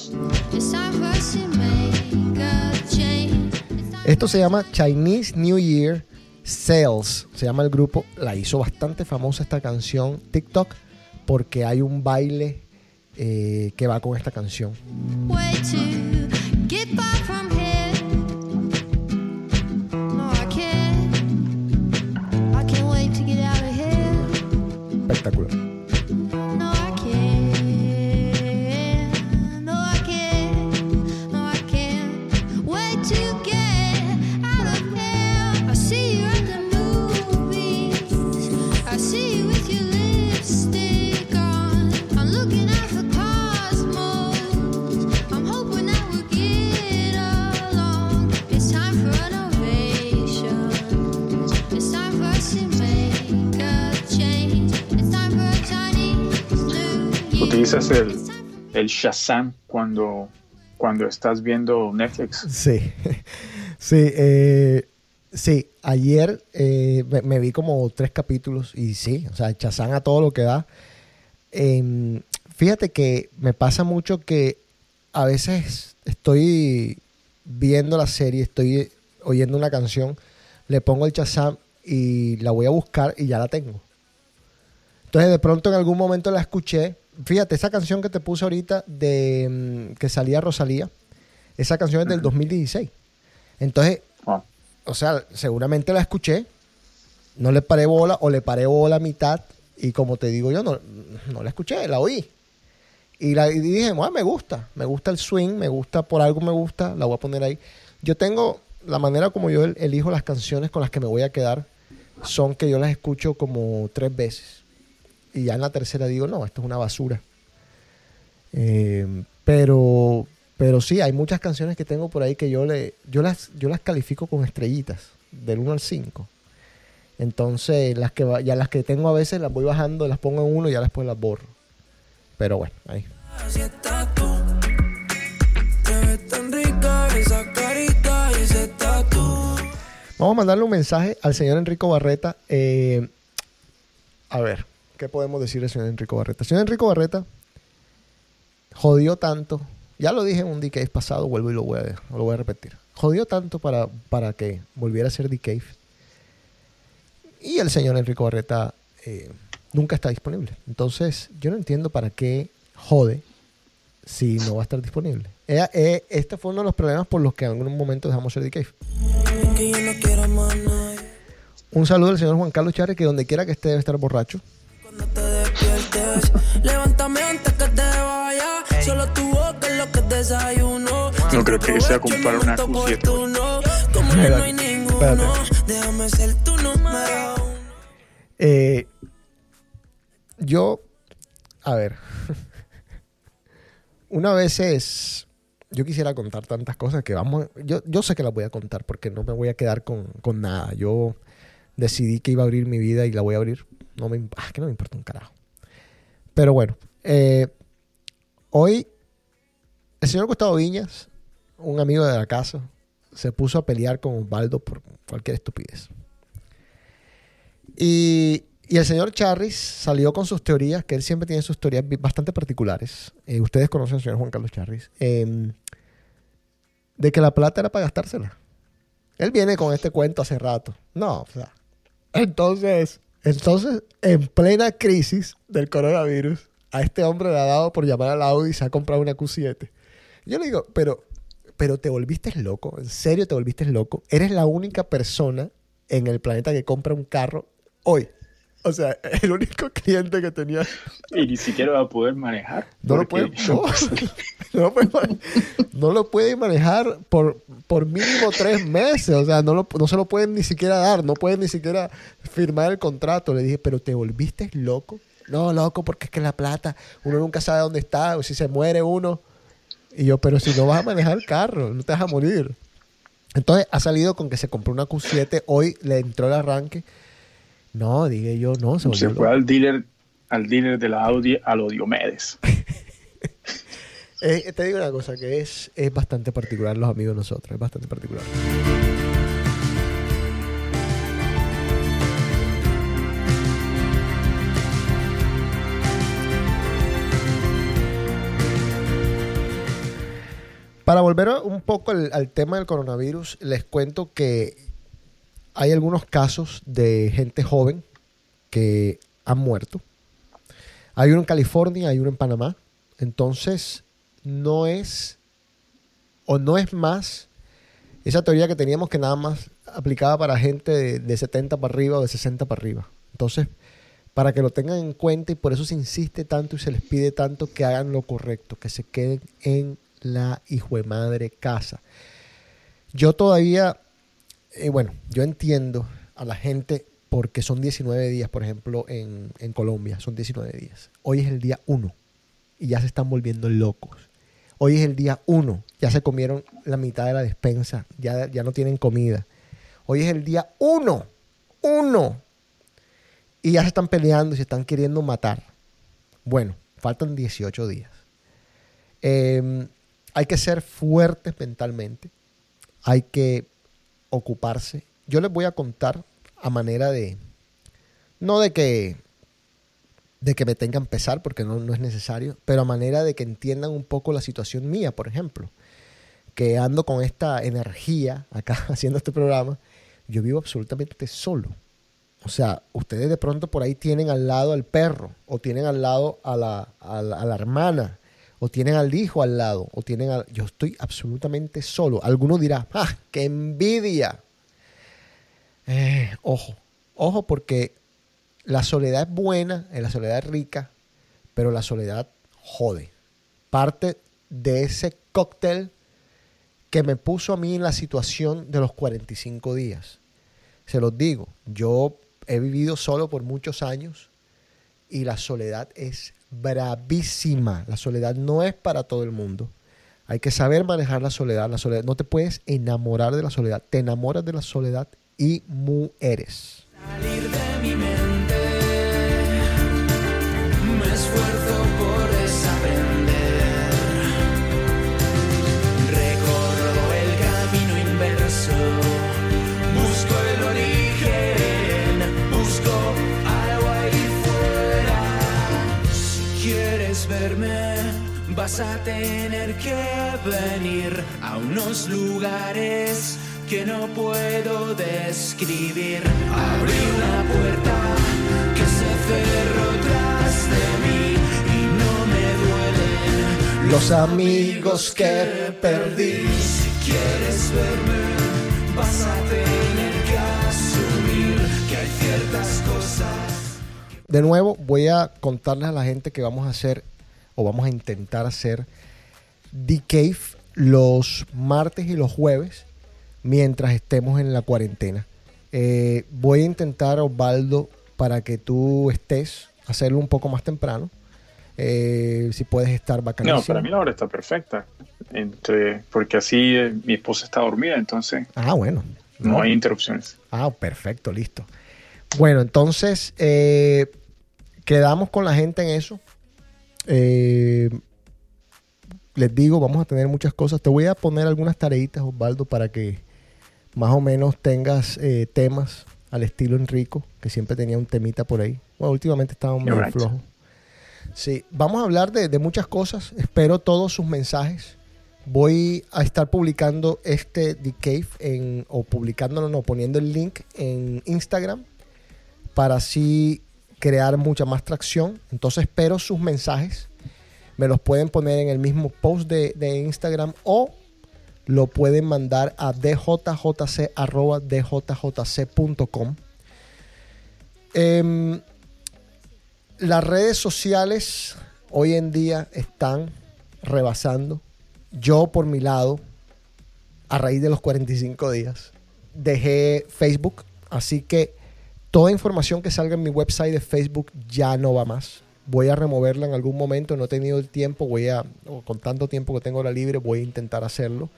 Esto se llama Chinese New Year Sales. Se llama el grupo. La hizo bastante famosa esta canción TikTok porque hay un baile eh, que va con esta canción. Way Utilizas el, el Shazam cuando, cuando estás viendo Netflix. Sí. Sí. eh, sí. Ayer eh, me, vi como tres capítulos y sí, o sea, Chazán a todo lo que da. Em, fíjate que me pasa mucho que a veces estoy viendo la serie, estoy oyendo una canción, le pongo el Chazam y la voy a buscar y ya la tengo. Entonces de pronto en algún momento la escuché. Fíjate, esa canción que te puse ahorita de mm, que salía Rosalía, esa canción es del 2016. Entonces, Ah, o sea, seguramente la escuché, no le paré bola o le paré bola a mitad y como te digo yo, no, no la escuché, la oí. Y, la, y dije, "Bueno, me gusta, me gusta el swing, me gusta, por algo me gusta, la voy a poner ahí. Yo tengo, la manera como yo el- elijo las canciones con las que me voy a quedar, son que yo las escucho como tres veces. Y ya en la tercera digo, no, esto es una basura. Eh, pero, pero sí, hay muchas canciones que tengo por ahí que yo le, yo las, yo las califico con estrellitas, del 1 al 5. Entonces, las que ya las que tengo a veces las voy bajando, las pongo en uno y ya después las borro. Pero bueno, ahí. Vamos a mandarle un mensaje al señor Enrico Barreta. eh, a ver, ¿qué podemos decir al señor Enrico Barreta? Señor Enrico Barreta jodió tanto. Ya lo dije en un DK pasado, vuelvo y lo voy a, lo voy a repetir. Jodió tanto para, para que volviera a ser DK. Y el señor Enrico Barreta eh, nunca está disponible. Entonces, yo no entiendo para qué jode si no va a estar disponible. Eh, eh, este fue uno de los problemas por los que en algún momento dejamos ser DK. Un saludo al señor Juan Carlos Chávez, que donde quiera que esté debe estar borracho. Cuando te despiertes, levántame antes que te vaya. Solo tu boca es lo que desayuno. No creo que sea comprar una momento Q7. oportuno. Como ya no hay ninguno, déjame ser tu número. Eh, yo, a ver, una vez es, yo quisiera contar tantas cosas que vamos, yo, yo sé que las voy a contar porque no me voy a quedar con, con nada. Yo decidí que iba a abrir mi vida y la voy a abrir. No me, ah, que no me importa un carajo. Pero bueno, eh, hoy el señor Gustavo Viñas, un amigo de la casa, se puso a pelear con Osvaldo por cualquier estupidez. Y, y el señor Charris salió con sus teorías, que él siempre tiene sus teorías bastante particulares. Eh, ustedes conocen al señor Juan Carlos Charris. em, de que la plata era para gastársela. Él viene con este cuento hace rato. No, o sea. Entonces, entonces, en plena crisis del coronavirus, a este hombre le ha dado por llamar al Audi y se ha comprado una Q7. Yo le digo, pero, pero te volviste loco, en serio te volviste loco. Eres la única persona en el planeta que compra un carro hoy. O sea, el único cliente que tenía. Y ni siquiera va a poder manejar. No lo puede, no, no lo puede no lo puede manejar por, por mínimo tres meses. O sea, no, lo- no se lo pueden ni siquiera dar. No pueden ni siquiera firmar el contrato. Le dije, pero te volviste loco. No, loco, porque es que la plata, uno nunca sabe dónde está. O si se muere uno. Y yo, pero si no vas a manejar el carro, no te vas a morir. Entonces ha salido con que se compró una Q7. Hoy le entró el arranque. No, dije yo, no, se, fue al dealer, al dealer de la Audi, a lo Diomedes. Eh, te digo una cosa, que es, es bastante particular los amigos de nosotros, es bastante particular. Para volver un poco al, al tema del coronavirus, les cuento que hay algunos casos de gente joven que han muerto. Hay uno en California, hay uno en Panamá. Entonces, no es o no es más esa teoría que teníamos que nada más aplicaba para gente de, de 70 para arriba o de 60 para arriba. Entonces, para que lo tengan en cuenta y por eso se insiste tanto y se les pide tanto que hagan lo correcto, que se queden en la hijo de madre casa. Yo todavía, eh, bueno, yo entiendo a la gente porque son 19 días, por ejemplo, en, Colombia, son 19 días. Hoy es el día 1 y ya se están volviendo locos. Hoy es el día 1, ya se comieron la mitad de la despensa, ya, ya no tienen comida. Hoy es el día 1, 1. Y ya se están peleando y se están queriendo matar. Bueno, faltan 18 días. Eh, hay que ser fuertes mentalmente. Hay que ocuparse. Yo les voy a contar a manera de, no de que, de que me tengan pesar, porque no, no es necesario, pero a manera de que entiendan un poco la situación mía, por ejemplo, que ando con esta energía acá haciendo este programa, yo vivo absolutamente solo. O sea, ustedes de pronto por ahí tienen al lado al perro, o tienen al lado a la, a la, a la hermana, o tienen al hijo al lado, o tienen al... Yo estoy absolutamente solo. Alguno dirá, ¡ah, qué envidia! Eh, ojo, ojo porque la soledad es buena, eh, la soledad es rica, pero la soledad jode. Parte de ese cóctel que me puso a mí en la situación de los 45 días. Se los digo, yo he vivido solo por muchos años y la soledad es bravísima. La soledad no es para todo el mundo. Hay que saber manejar la soledad. La soledad no te puedes enamorar de la soledad. Te enamoras de la soledad y mueres. salir de mi mente. Me esfuerzo vas a tener que venir a unos lugares que no puedo describir. Abrí una puerta que se cerró tras de mí y no me duelen Los amigos que perdí. Si quieres verme, vas a tener que asumir que hay ciertas cosas. De nuevo, voy a contarles a la gente que vamos a hacer o vamos a intentar hacer The Cave los martes y los jueves mientras estemos en la cuarentena. Eh, voy a intentar, Osvaldo, para que tú estés, hacerlo un poco más temprano. Eh, si puedes estar bacanísimo. No, para mí la hora está perfecta. Entre, porque así eh, mi esposa está dormida, entonces Ah, bueno. no hay interrupciones. Ah, perfecto, listo. Bueno, entonces quedamos con la gente en eso. Eh, les digo, vamos a tener muchas cosas. Te voy a poner algunas tareitas, Osvaldo, para que más o menos tengas eh, temas al estilo Enrico, que siempre tenía un temita por ahí. Bueno, últimamente estaba medio Alright. flojo. Sí, vamos a hablar de, de muchas cosas. Espero todos sus mensajes. Voy a estar publicando este The Cave en, o publicándolo, no, poniendo el link en Instagram para así crear mucha más tracción. Entonces espero sus mensajes. Me los pueden poner en el mismo post de, Instagram o lo pueden mandar a djjc.djjc.com. Em, las redes sociales hoy en día están rebasando. Yo por mi lado, a raíz de los 45 días, dejé Facebook. Así que toda información que salga en mi website de Facebook ya no va más. Voy a removerla en algún momento. No he tenido el tiempo. Voy a, o con tanto tiempo que tengo ahora libre, voy a intentar hacerlo.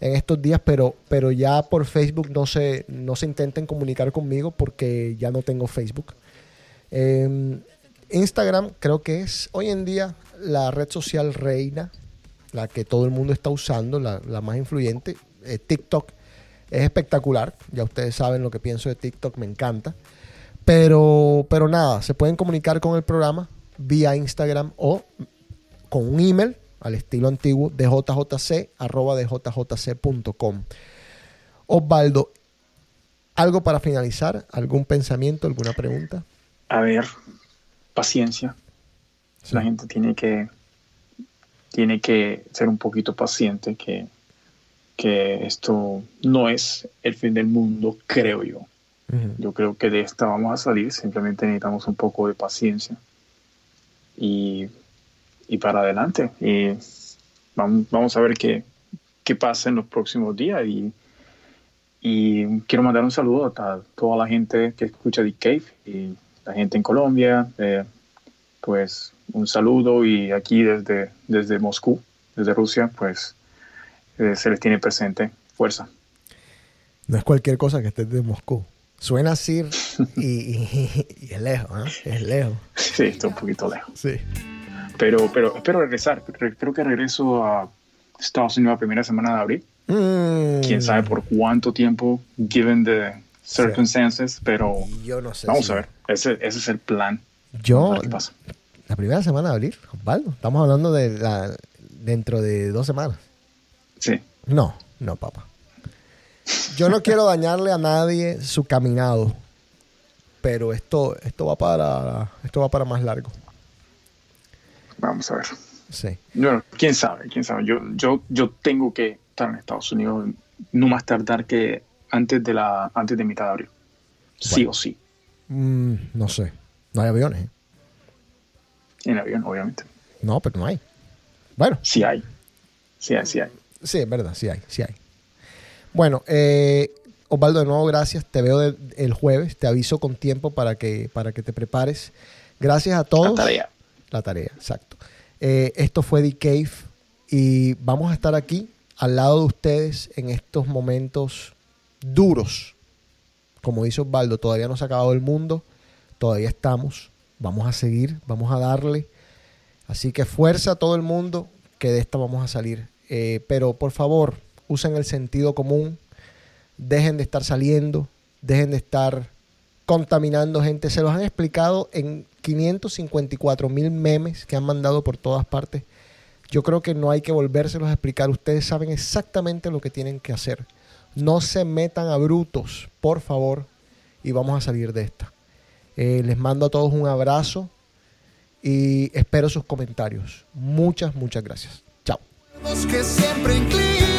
en estos días, pero, pero ya por Facebook no se, no se intenten comunicar conmigo porque ya no tengo Facebook. Eh, Instagram creo que es hoy en día la red social reina, la que todo el mundo está usando, la, la más influyente. Eh, TikTok es espectacular, ya ustedes saben lo que pienso de TikTok, me encanta. Pero, pero nada, se pueden comunicar con el programa vía Instagram o con un email al estilo antiguo de jjc arroba de jjc.com. Osvaldo, ¿algo para finalizar? ¿Algún pensamiento, alguna pregunta? A ver, paciencia. Sí. La gente tiene que, tiene que ser un poquito paciente, que, que esto no es el fin del mundo, creo yo. Ujú. Yo creo que de esta vamos a salir, simplemente necesitamos un poco de paciencia y, y para adelante. Y vamos, vamos a ver qué, qué pasa en los próximos días. Y, y quiero mandar un saludo a toda la gente que escucha The Cave y la gente en Colombia. eh, pues un saludo y aquí desde, desde Moscú, desde Rusia, pues eh, se les tiene presente. Fuerza. No es cualquier cosa que estés de Moscú. Suena así y, y- y es lejos, ¿no? Es lejos. Sí, está un poquito lejos. Sí. Pero, pero espero regresar. Re- Creo que regreso a Estados Unidos la primera semana de abril. Mm, Quién sabe por cuánto tiempo, given the circumstances, pero Yo no sé. vamos si- a ver. Ese, ese es el plan. Yo, qué pasa. la primera semana de abril, Osvaldo. Estamos hablando de la, dentro de dos semanas. Sí. No, no, papá. Yo no quiero dañarle a nadie su caminado, pero esto, esto va para, esto va para más largo. Vamos a ver. Sí. Bueno, quién sabe, quién sabe. Yo, yo, yo tengo que estar en Estados Unidos no más tardar que antes de la antes de mitad de abril. Sí o sí. Mm, no sé. No hay aviones. ¿eh? En avión, obviamente. No, pero no hay. Bueno, Sí hay. Sí hay, sí hay. Sí, es verdad, sí hay, sí hay. Bueno, eh, Osvaldo, de nuevo, gracias. Te veo de- el jueves. Te aviso con tiempo para que, para que te prepares. Gracias a todos. La tarea. La tarea, exacto. Eh, esto fue The Cave y vamos a estar aquí al lado de ustedes en estos momentos duros. Como dice Osvaldo, todavía no se ha acabado el mundo, todavía estamos, vamos a seguir, vamos a darle. Así que fuerza a todo el mundo que de esta vamos a salir. Eh, pero por favor, usen el sentido común, dejen de estar saliendo, dejen de estar contaminando gente. Se los han explicado en 554 mil memes que han mandado por todas partes. Yo creo que no hay que volvérselos a explicar. Ustedes saben exactamente lo que tienen que hacer. No se metan a brutos, por favor, y vamos a salir de esta. Eh, les mando a todos un abrazo y espero sus comentarios. Muchas, muchas gracias. Que siempre inclina.